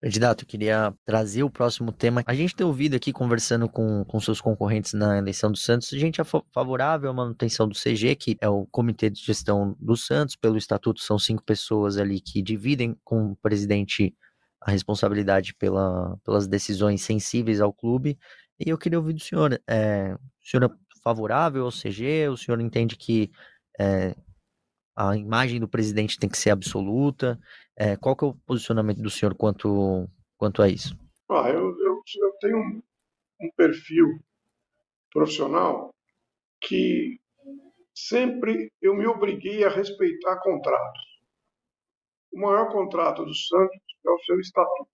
Speaker 3: Candidato, eu queria trazer o próximo tema. A gente tem ouvido aqui, conversando com, com seus concorrentes na eleição do Santos, gente é favorável à manutenção do CG, que é o Comitê de Gestão do Santos. Pelo estatuto, são cinco pessoas ali que dividem com o presidente a responsabilidade pela, pelas decisões sensíveis ao clube. E eu queria ouvir do senhor, é, o senhor é favorável ao CG? O senhor entende que é, a imagem do presidente tem que ser absoluta? É, qual que é o posicionamento do senhor quanto, quanto a isso?
Speaker 2: Ah, eu, eu, eu tenho um, um perfil profissional que sempre eu me obriguei a respeitar contratos. O maior contrato do Santos é o seu estatuto.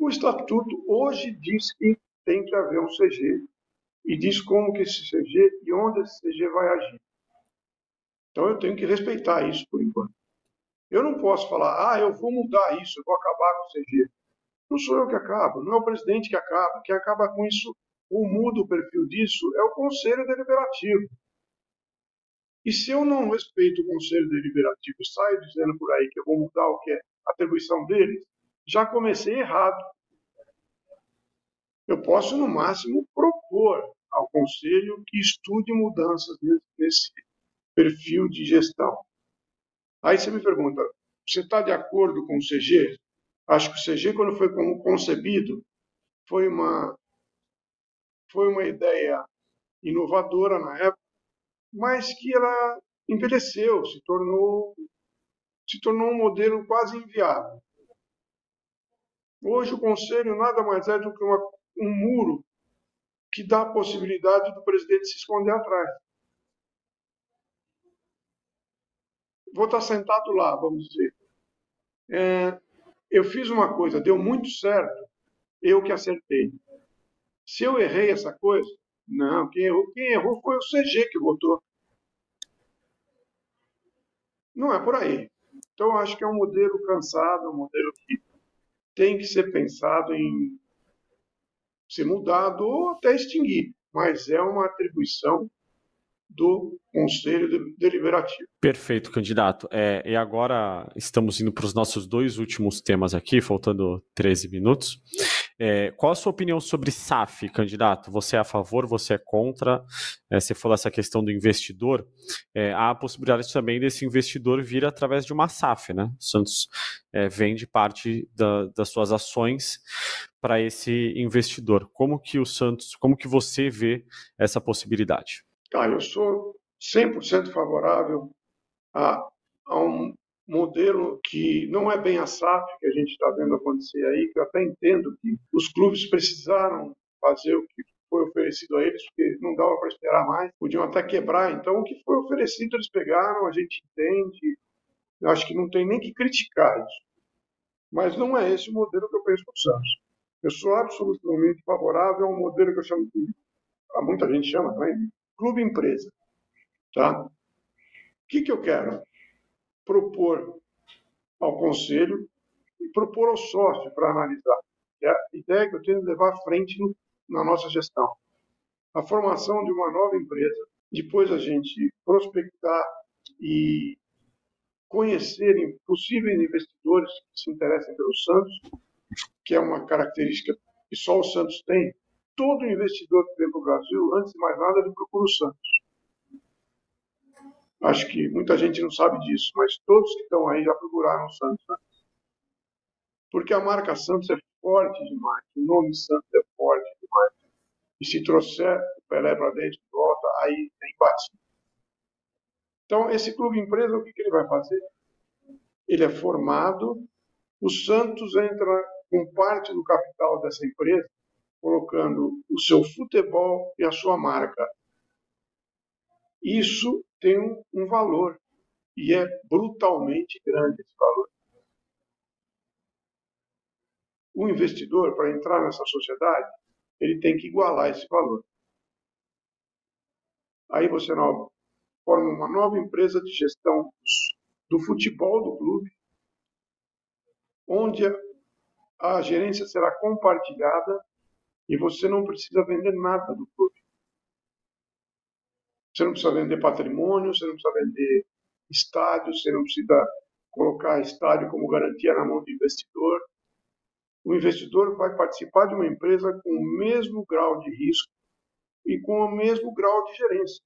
Speaker 2: O estatuto hoje diz que tem que haver um CG e diz como que esse CG e onde esse CG vai agir. Então eu tenho que respeitar isso por enquanto. Eu não posso falar, ah, eu vou mudar isso, eu vou acabar com o CG. Não sou eu que acabo, não é o presidente que acaba. Quem acaba com isso ou muda o perfil disso é o Conselho Deliberativo. E se eu não respeito o Conselho Deliberativo e saio dizendo por aí que eu vou mudar o que é atribuição deles, já comecei errado. Eu posso, no máximo, propor ao Conselho que estude mudanças nesse perfil de gestão. Aí você me pergunta, você está de acordo com o CG? Acho que o CG, quando foi concebido, foi uma, foi uma ideia inovadora na época, mas que ela envelheceu, se tornou, se tornou um modelo quase inviável. Hoje o conselho nada mais é do que uma, um muro que dá a possibilidade do presidente se esconder atrás. Vou estar sentado lá, vamos dizer. É, eu fiz uma coisa, deu muito certo, eu que acertei. Se eu errei essa coisa, não, quem errou, quem errou foi o CG que votou. Não é por aí. Então, acho que é um modelo cansado, um modelo que tem que ser pensado em ser mudado ou até extinguir. Mas é uma atribuição do Conselho Deliberativo.
Speaker 1: Perfeito, candidato. É, e agora estamos indo para os nossos dois últimos temas aqui, faltando 13 minutos. É, qual a sua opinião sobre SAF, candidato? Você é a favor, você é contra? É, você falou essa questão do investidor. É, há a possibilidade também desse investidor vir através de uma SAF, né? O Santos é, vende parte da, das suas ações para esse investidor. Como que o Santos, como que você vê essa possibilidade?
Speaker 2: Tá, eu sou 100% favorável a, a um modelo que não é bem a SAF que a gente está vendo acontecer aí, que eu até entendo que os clubes precisaram fazer o que foi oferecido a eles, porque não dava para esperar mais, podiam até quebrar. Então, o que foi oferecido eles pegaram, a gente entende. Eu acho que não tem nem que criticar isso. Mas não é esse o modelo que eu penso para o Santos. Eu sou absolutamente favorável a um modelo que eu chamo de. Muita gente chama também clube empresa. Tá? O que, que eu quero? Propor ao conselho e propor ao sócio para analisar. É a ideia que eu tenho de levar à frente na nossa gestão. A formação de uma nova empresa depois a gente prospectar e conhecerem possíveis investidores que se interessem pelo Santos, que é uma característica que só o Santos tem. Todo investidor que vem para o Brasil, antes de mais nada, ele procura o Santos. Acho que muita gente não sabe disso, mas todos que estão aí já procuraram o Santos. Né? Porque a marca Santos é forte demais, o nome Santos é forte demais. E se trouxer o Pelé para dentro de volta, aí tem bate. Então, esse clube empresa, o que, que ele vai fazer? Ele é formado, o Santos entra com parte do capital dessa empresa, colocando o seu futebol e a sua marca. Isso tem um, valor, e é brutalmente grande esse valor. O investidor, para entrar nessa sociedade, ele tem que igualar esse valor. Aí você forma uma nova empresa de gestão do futebol do clube, onde a gerência será compartilhada e você não precisa vender nada do clube. Você não precisa vender patrimônio, você não precisa vender estádio, você não precisa colocar estádio como garantia na mão do investidor. O investidor vai participar de uma empresa com o mesmo grau de risco e com o mesmo grau de gerência.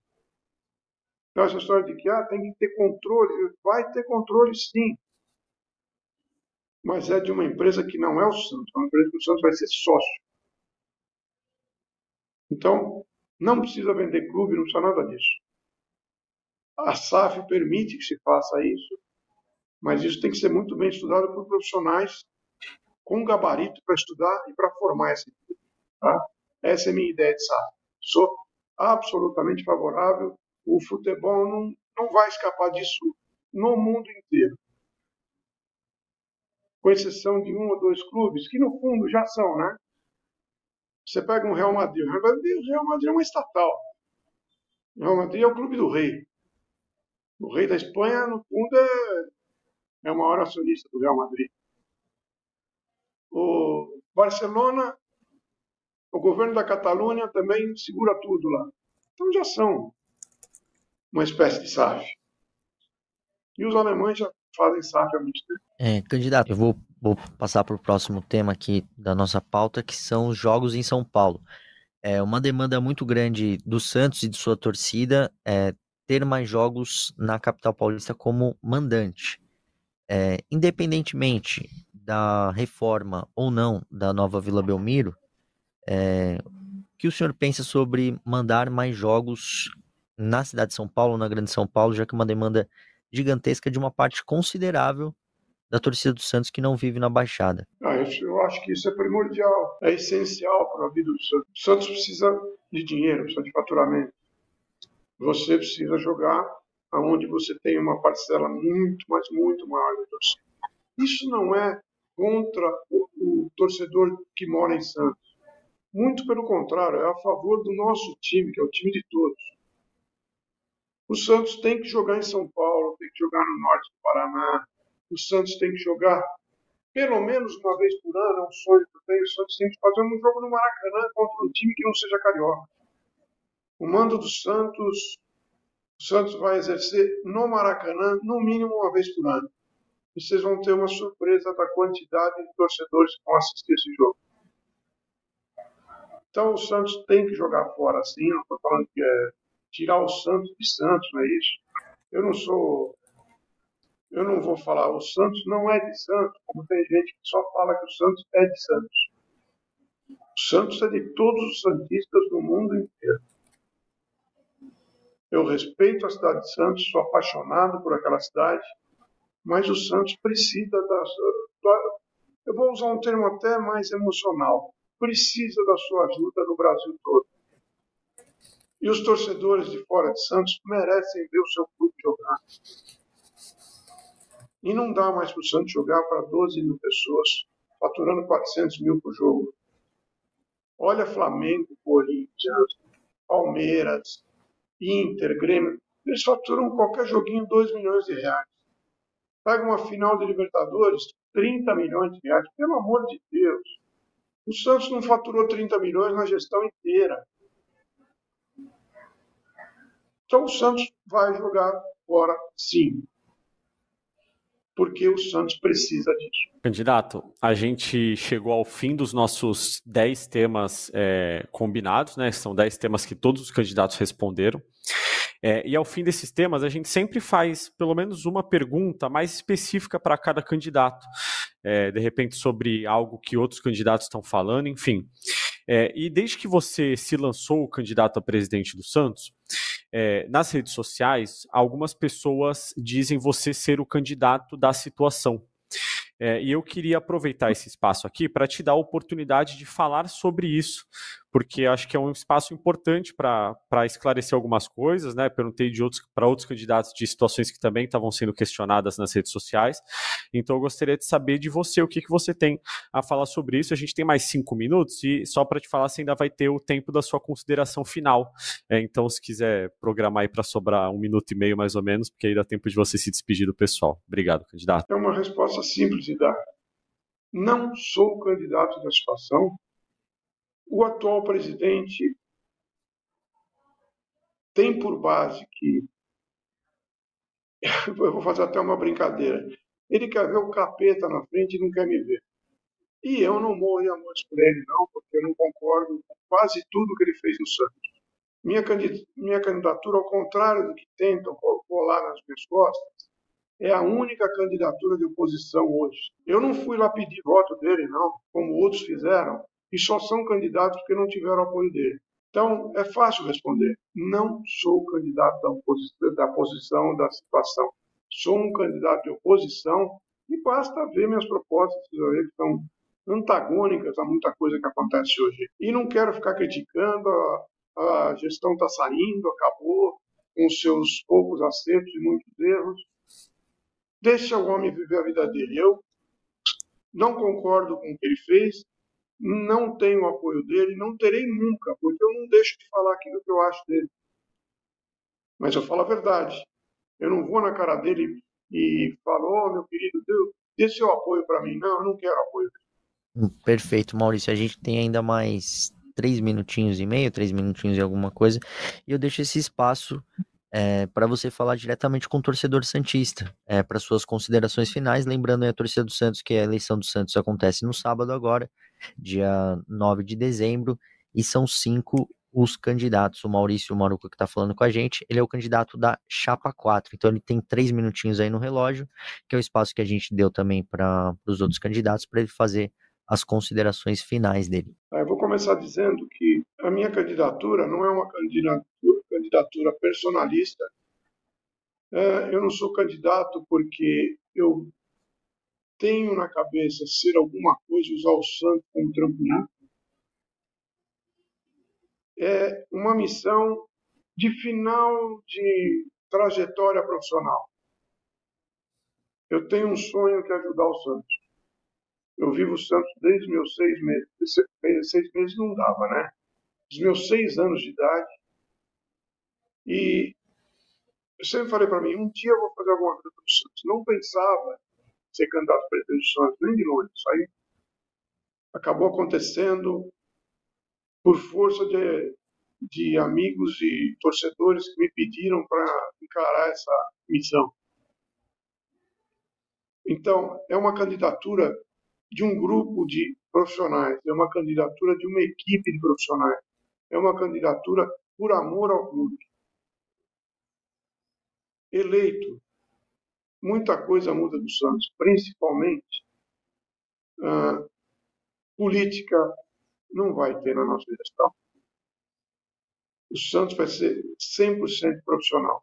Speaker 2: Então, essa história de que ah, tem que ter controle, vai ter controle sim. Mas é de uma empresa que não é o Santos, é uma empresa que o Santos vai ser sócio. Então, não precisa vender clube, não precisa nada disso. A SAF permite que se faça isso, mas isso tem que ser muito bem estudado por profissionais com gabarito para estudar e para formar essa equipe. Tá? Essa é a minha ideia de SAF. Sou absolutamente favorável o futebol não, não vai escapar disso no mundo inteiro. Com exceção de um ou dois clubes, que no fundo já são, né? Você pega um Real Madrid. O Real Madrid, o Real Madrid é uma estatal. O Real Madrid é o clube do rei. O rei da Espanha, no fundo, é, é o maior acionista do Real Madrid. O Barcelona, o governo da Catalunha também segura tudo lá. Então já são uma espécie de SAF. E os alemães já fazem SAF há muito tempo.
Speaker 3: É, candidato, eu vou, vou passar para o próximo tema aqui da nossa pauta, que são os jogos em São Paulo. É uma demanda muito grande do Santos e de sua torcida é ter mais jogos na capital paulista como mandante. É, independentemente da reforma ou não da nova Vila Belmiro, é, o que o senhor pensa sobre mandar mais jogos na cidade de São Paulo, na Grande São Paulo, já que é uma demanda gigantesca de uma parte considerável da torcida do Santos que não vive na Baixada.
Speaker 2: Ah, eu acho que isso é primordial, é essencial para a vida do Santos. O Santos precisa de dinheiro, precisa de faturamento. Você precisa jogar aonde você tem uma parcela muito, mas muito maior da torcida. Isso não é contra o, o torcedor que mora em Santos. Muito pelo contrário, é a favor do nosso time, que é o time de todos. O Santos tem que jogar em São Paulo, tem que jogar no norte do Paraná. O Santos tem que jogar pelo menos uma vez por ano, é um sonho que eu tenho. O Santos tem que fazer um jogo no Maracanã contra um time que não seja carioca. O mando do Santos, o Santos vai exercer no Maracanã no mínimo uma vez por ano. E vocês vão ter uma surpresa da quantidade de torcedores que vão assistir esse jogo. Então o Santos tem que jogar fora, sim. Não estou falando que é tirar o Santos de Santos, não é isso? Eu não sou. Eu não vou falar, o Santos não é de Santos, como tem gente que só fala que o Santos é de Santos. O Santos é de todos os Santistas do mundo inteiro. Eu respeito a cidade de Santos, sou apaixonado por aquela cidade, mas o Santos precisa da, da eu vou usar um termo até mais emocional, precisa da sua ajuda no Brasil todo. E os torcedores de fora de Santos merecem ver o seu clube jogar. E não dá mais para o Santos jogar para 12 mil pessoas, faturando 400 mil por jogo. Olha Flamengo, Corinthians, Palmeiras, Inter, Grêmio. Eles faturam qualquer joguinho 2 milhões de reais. Pega uma final de Libertadores, 30 milhões de reais. Pelo amor de Deus. O Santos não faturou 30 milhões na gestão inteira. Então o Santos vai jogar fora sim. Porque o Santos precisa disso.
Speaker 1: Candidato, a gente chegou ao fim dos nossos 10 temas é, combinados, né? São 10 temas que todos os candidatos responderam. É, e ao fim desses temas, a gente sempre faz pelo menos uma pergunta mais específica para cada candidato. É, de repente, sobre algo que outros candidatos estão falando, enfim. É, e desde que você se lançou candidato a presidente do Santos, é, nas redes sociais, algumas pessoas dizem você ser o candidato da situação. É, e eu queria aproveitar esse espaço aqui para te dar a oportunidade de falar sobre isso, porque acho que é um espaço importante para esclarecer algumas coisas, né? Perguntei de outros para outros candidatos de situações que também estavam sendo questionadas nas redes sociais. Então eu gostaria de saber de você o que, que você tem a falar sobre isso. A gente tem mais cinco minutos e só para te falar, você ainda vai ter o tempo da sua consideração final. É, então, se quiser programar aí para sobrar um minuto e meio mais ou menos, porque aí dá tempo de você se despedir do pessoal. Obrigado, candidato.
Speaker 2: É uma resposta simples de dar. Não sou candidato da situação o atual presidente tem por base que. Eu vou fazer até uma brincadeira. Ele quer ver o capeta na frente e não quer me ver. E eu não morro de amor por ele, não, porque eu não concordo com quase tudo que ele fez no Santos. Minha, minha candidatura, ao contrário do que tentam colar nas minhas costas, é a única candidatura de oposição hoje. Eu não fui lá pedir voto dele, não, como outros fizeram e só são candidatos porque não tiveram apoio dele. Então, é fácil responder. Não sou candidato da, da posição da situação. Sou um candidato de oposição e basta ver minhas propostas, que estão antagônicas a muita coisa que acontece hoje. E não quero ficar criticando, a, a gestão está saindo, acabou, com seus poucos acertos e muitos erros. Deixa o homem viver a vida dele. Eu não concordo com o que ele fez, não tenho o apoio dele, não terei nunca, porque eu não deixo de falar aquilo que eu acho dele. Mas eu falo a verdade. Eu não vou na cara dele e falo, oh, meu querido, Deus, dê seu apoio para mim. Não, eu não quero apoio
Speaker 3: dele. Perfeito, Maurício. A gente tem ainda mais três minutinhos e meio, três minutinhos e alguma coisa, e eu deixo esse espaço é, para você falar diretamente com o torcedor Santista, é, para suas considerações finais. Lembrando aí a torcida do Santos que a eleição do Santos acontece no sábado agora, dia 9 de dezembro, e são cinco os candidatos. O Maurício Maruca que está falando com a gente, ele é o candidato da Chapa 4, então ele tem três minutinhos aí no relógio, que é o espaço que a gente deu também para os outros candidatos, para ele fazer as considerações finais dele.
Speaker 2: Ah, eu vou começar dizendo que a minha candidatura não é uma candidatura, candidatura personalista. É, eu não sou candidato porque eu tenho na cabeça ser alguma coisa, usar o santo como trampolim, é uma missão de final de trajetória profissional. Eu tenho um sonho que é ajudar o Santos. Eu vivo o Santos desde meus seis meses. Seis meses não dava, né? Dos meus seis anos de idade. E eu sempre falei para mim, um dia eu vou fazer alguma coisa para o Santos. Não pensava ser candidato a presidente do Santos, nem de longe. Isso aí acabou acontecendo por força de, de amigos e torcedores que me pediram para encarar essa missão. Então, é uma candidatura de um grupo de profissionais, é uma candidatura de uma equipe de profissionais, é uma candidatura por amor ao clube. Eleito muita coisa muda do Santos, principalmente uh, política não vai ter na nossa gestão. O Santos vai ser 100% profissional.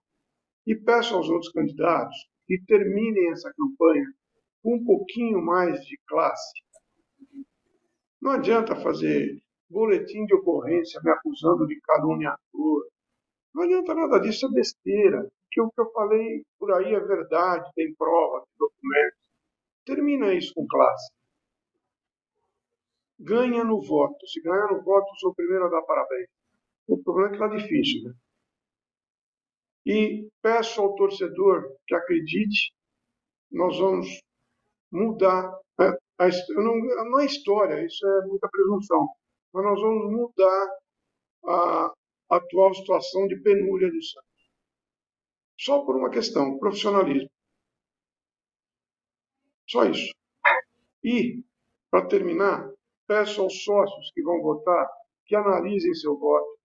Speaker 2: E peço aos outros candidatos que terminem essa campanha com um pouquinho mais de classe. Não adianta fazer boletim de ocorrência me acusando de caluniador. Não adianta nada disso, é besteira que o que eu falei por aí é verdade, tem prova, tem documentos. Termina isso com classe. Ganha no voto. Se ganhar no voto, sou o primeiro a dar parabéns. O problema é que está difícil. Né? E peço ao torcedor que acredite, nós vamos mudar. A, não, não é história, isso é muita presunção. Mas nós vamos mudar a atual situação de penúria do Santos só por uma questão, profissionalismo. Só isso. E, para terminar, peço aos sócios que vão votar que analisem seu voto,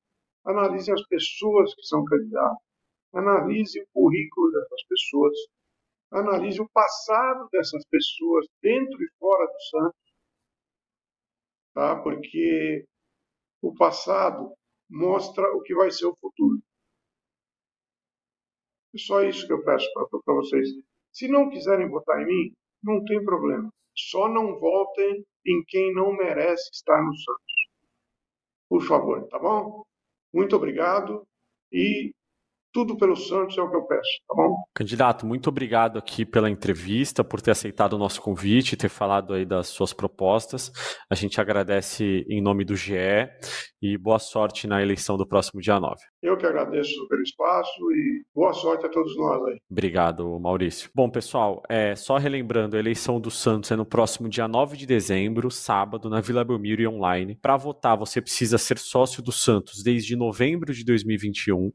Speaker 2: analisem as pessoas que são candidatos, analisem o currículo dessas pessoas, analise o passado dessas pessoas dentro e fora do Santos, tá? porque o passado mostra o que vai ser o futuro. É só isso que eu peço para vocês. Se não quiserem votar em mim, não tem problema. Só não votem em quem não merece estar no Santos. Por favor, tá bom? Muito obrigado e tudo pelo Santos é o que eu peço, tá bom?
Speaker 1: Candidato, muito obrigado aqui pela entrevista, por ter aceitado o nosso convite, ter falado aí das suas propostas. A gente agradece em nome do GE e boa sorte na eleição do próximo dia 9.
Speaker 2: Eu que agradeço pelo espaço e boa sorte a todos nós aí.
Speaker 1: Obrigado, Maurício. Bom, pessoal, é, só relembrando, a eleição do Santos é no próximo dia 9 de dezembro, sábado, na Vila Belmiro e online. Para votar, você precisa ser sócio do Santos desde novembro de 2021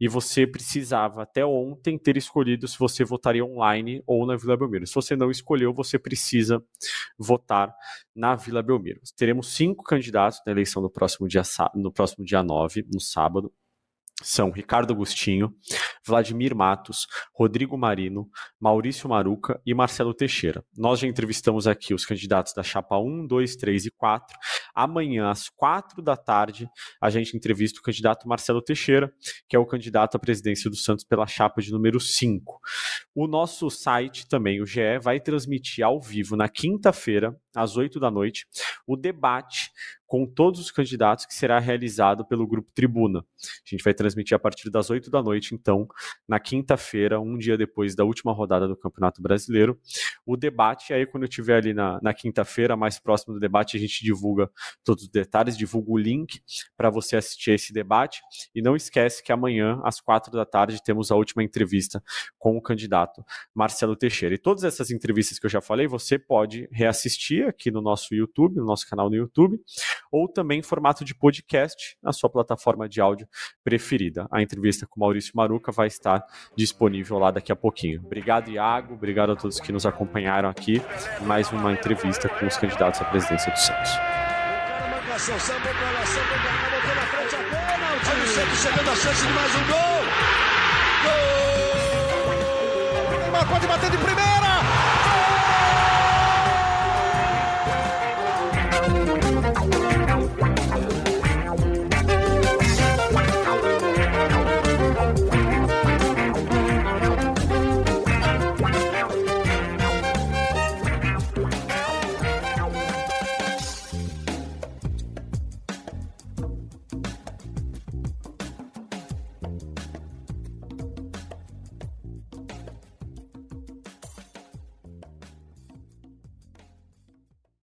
Speaker 1: e você precisava até ontem ter escolhido se você votaria online ou na Vila Belmiro. Se você não escolheu, você precisa votar na Vila Belmiro. Teremos cinco candidatos na eleição do próximo dia, no próximo dia 9, no sábado são Ricardo Agostinho, Vladimir Matos, Rodrigo Marino, Maurício Maruca e Marcelo Teixeira. Nós já entrevistamos aqui os candidatos da chapa 1, 2, 3 e 4. Amanhã, às 4 da tarde, a gente entrevista o candidato Marcelo Teixeira, que é o candidato à presidência do Santos pela chapa de número 5. O nosso site também, o GE, vai transmitir ao vivo na quinta-feira, às 8 da noite, o debate com todos os candidatos que será realizado pelo Grupo Tribuna. A gente vai transmitir a partir das 8 da noite, então, na quinta-feira, um dia depois da última rodada do Campeonato Brasileiro, o debate. Aí, quando eu estiver ali na, na quinta-feira, mais próximo do debate, a gente divulga todos os detalhes, divulga o link para você assistir esse debate. E não esquece que amanhã, às quatro da tarde, temos a última entrevista com o candidato Marcelo Teixeira. E todas essas entrevistas que eu já falei, você pode reassistir aqui no nosso YouTube, no nosso canal no YouTube ou também em formato de podcast na sua plataforma de áudio preferida. A entrevista com Maurício Maruca vai estar disponível lá daqui a pouquinho. Obrigado, Iago. Obrigado a todos que nos acompanharam aqui. Mais uma entrevista com os candidatos à presidência do Santos. chegando a chance de mais um gol. Gol! Neymar pode bater de primeira.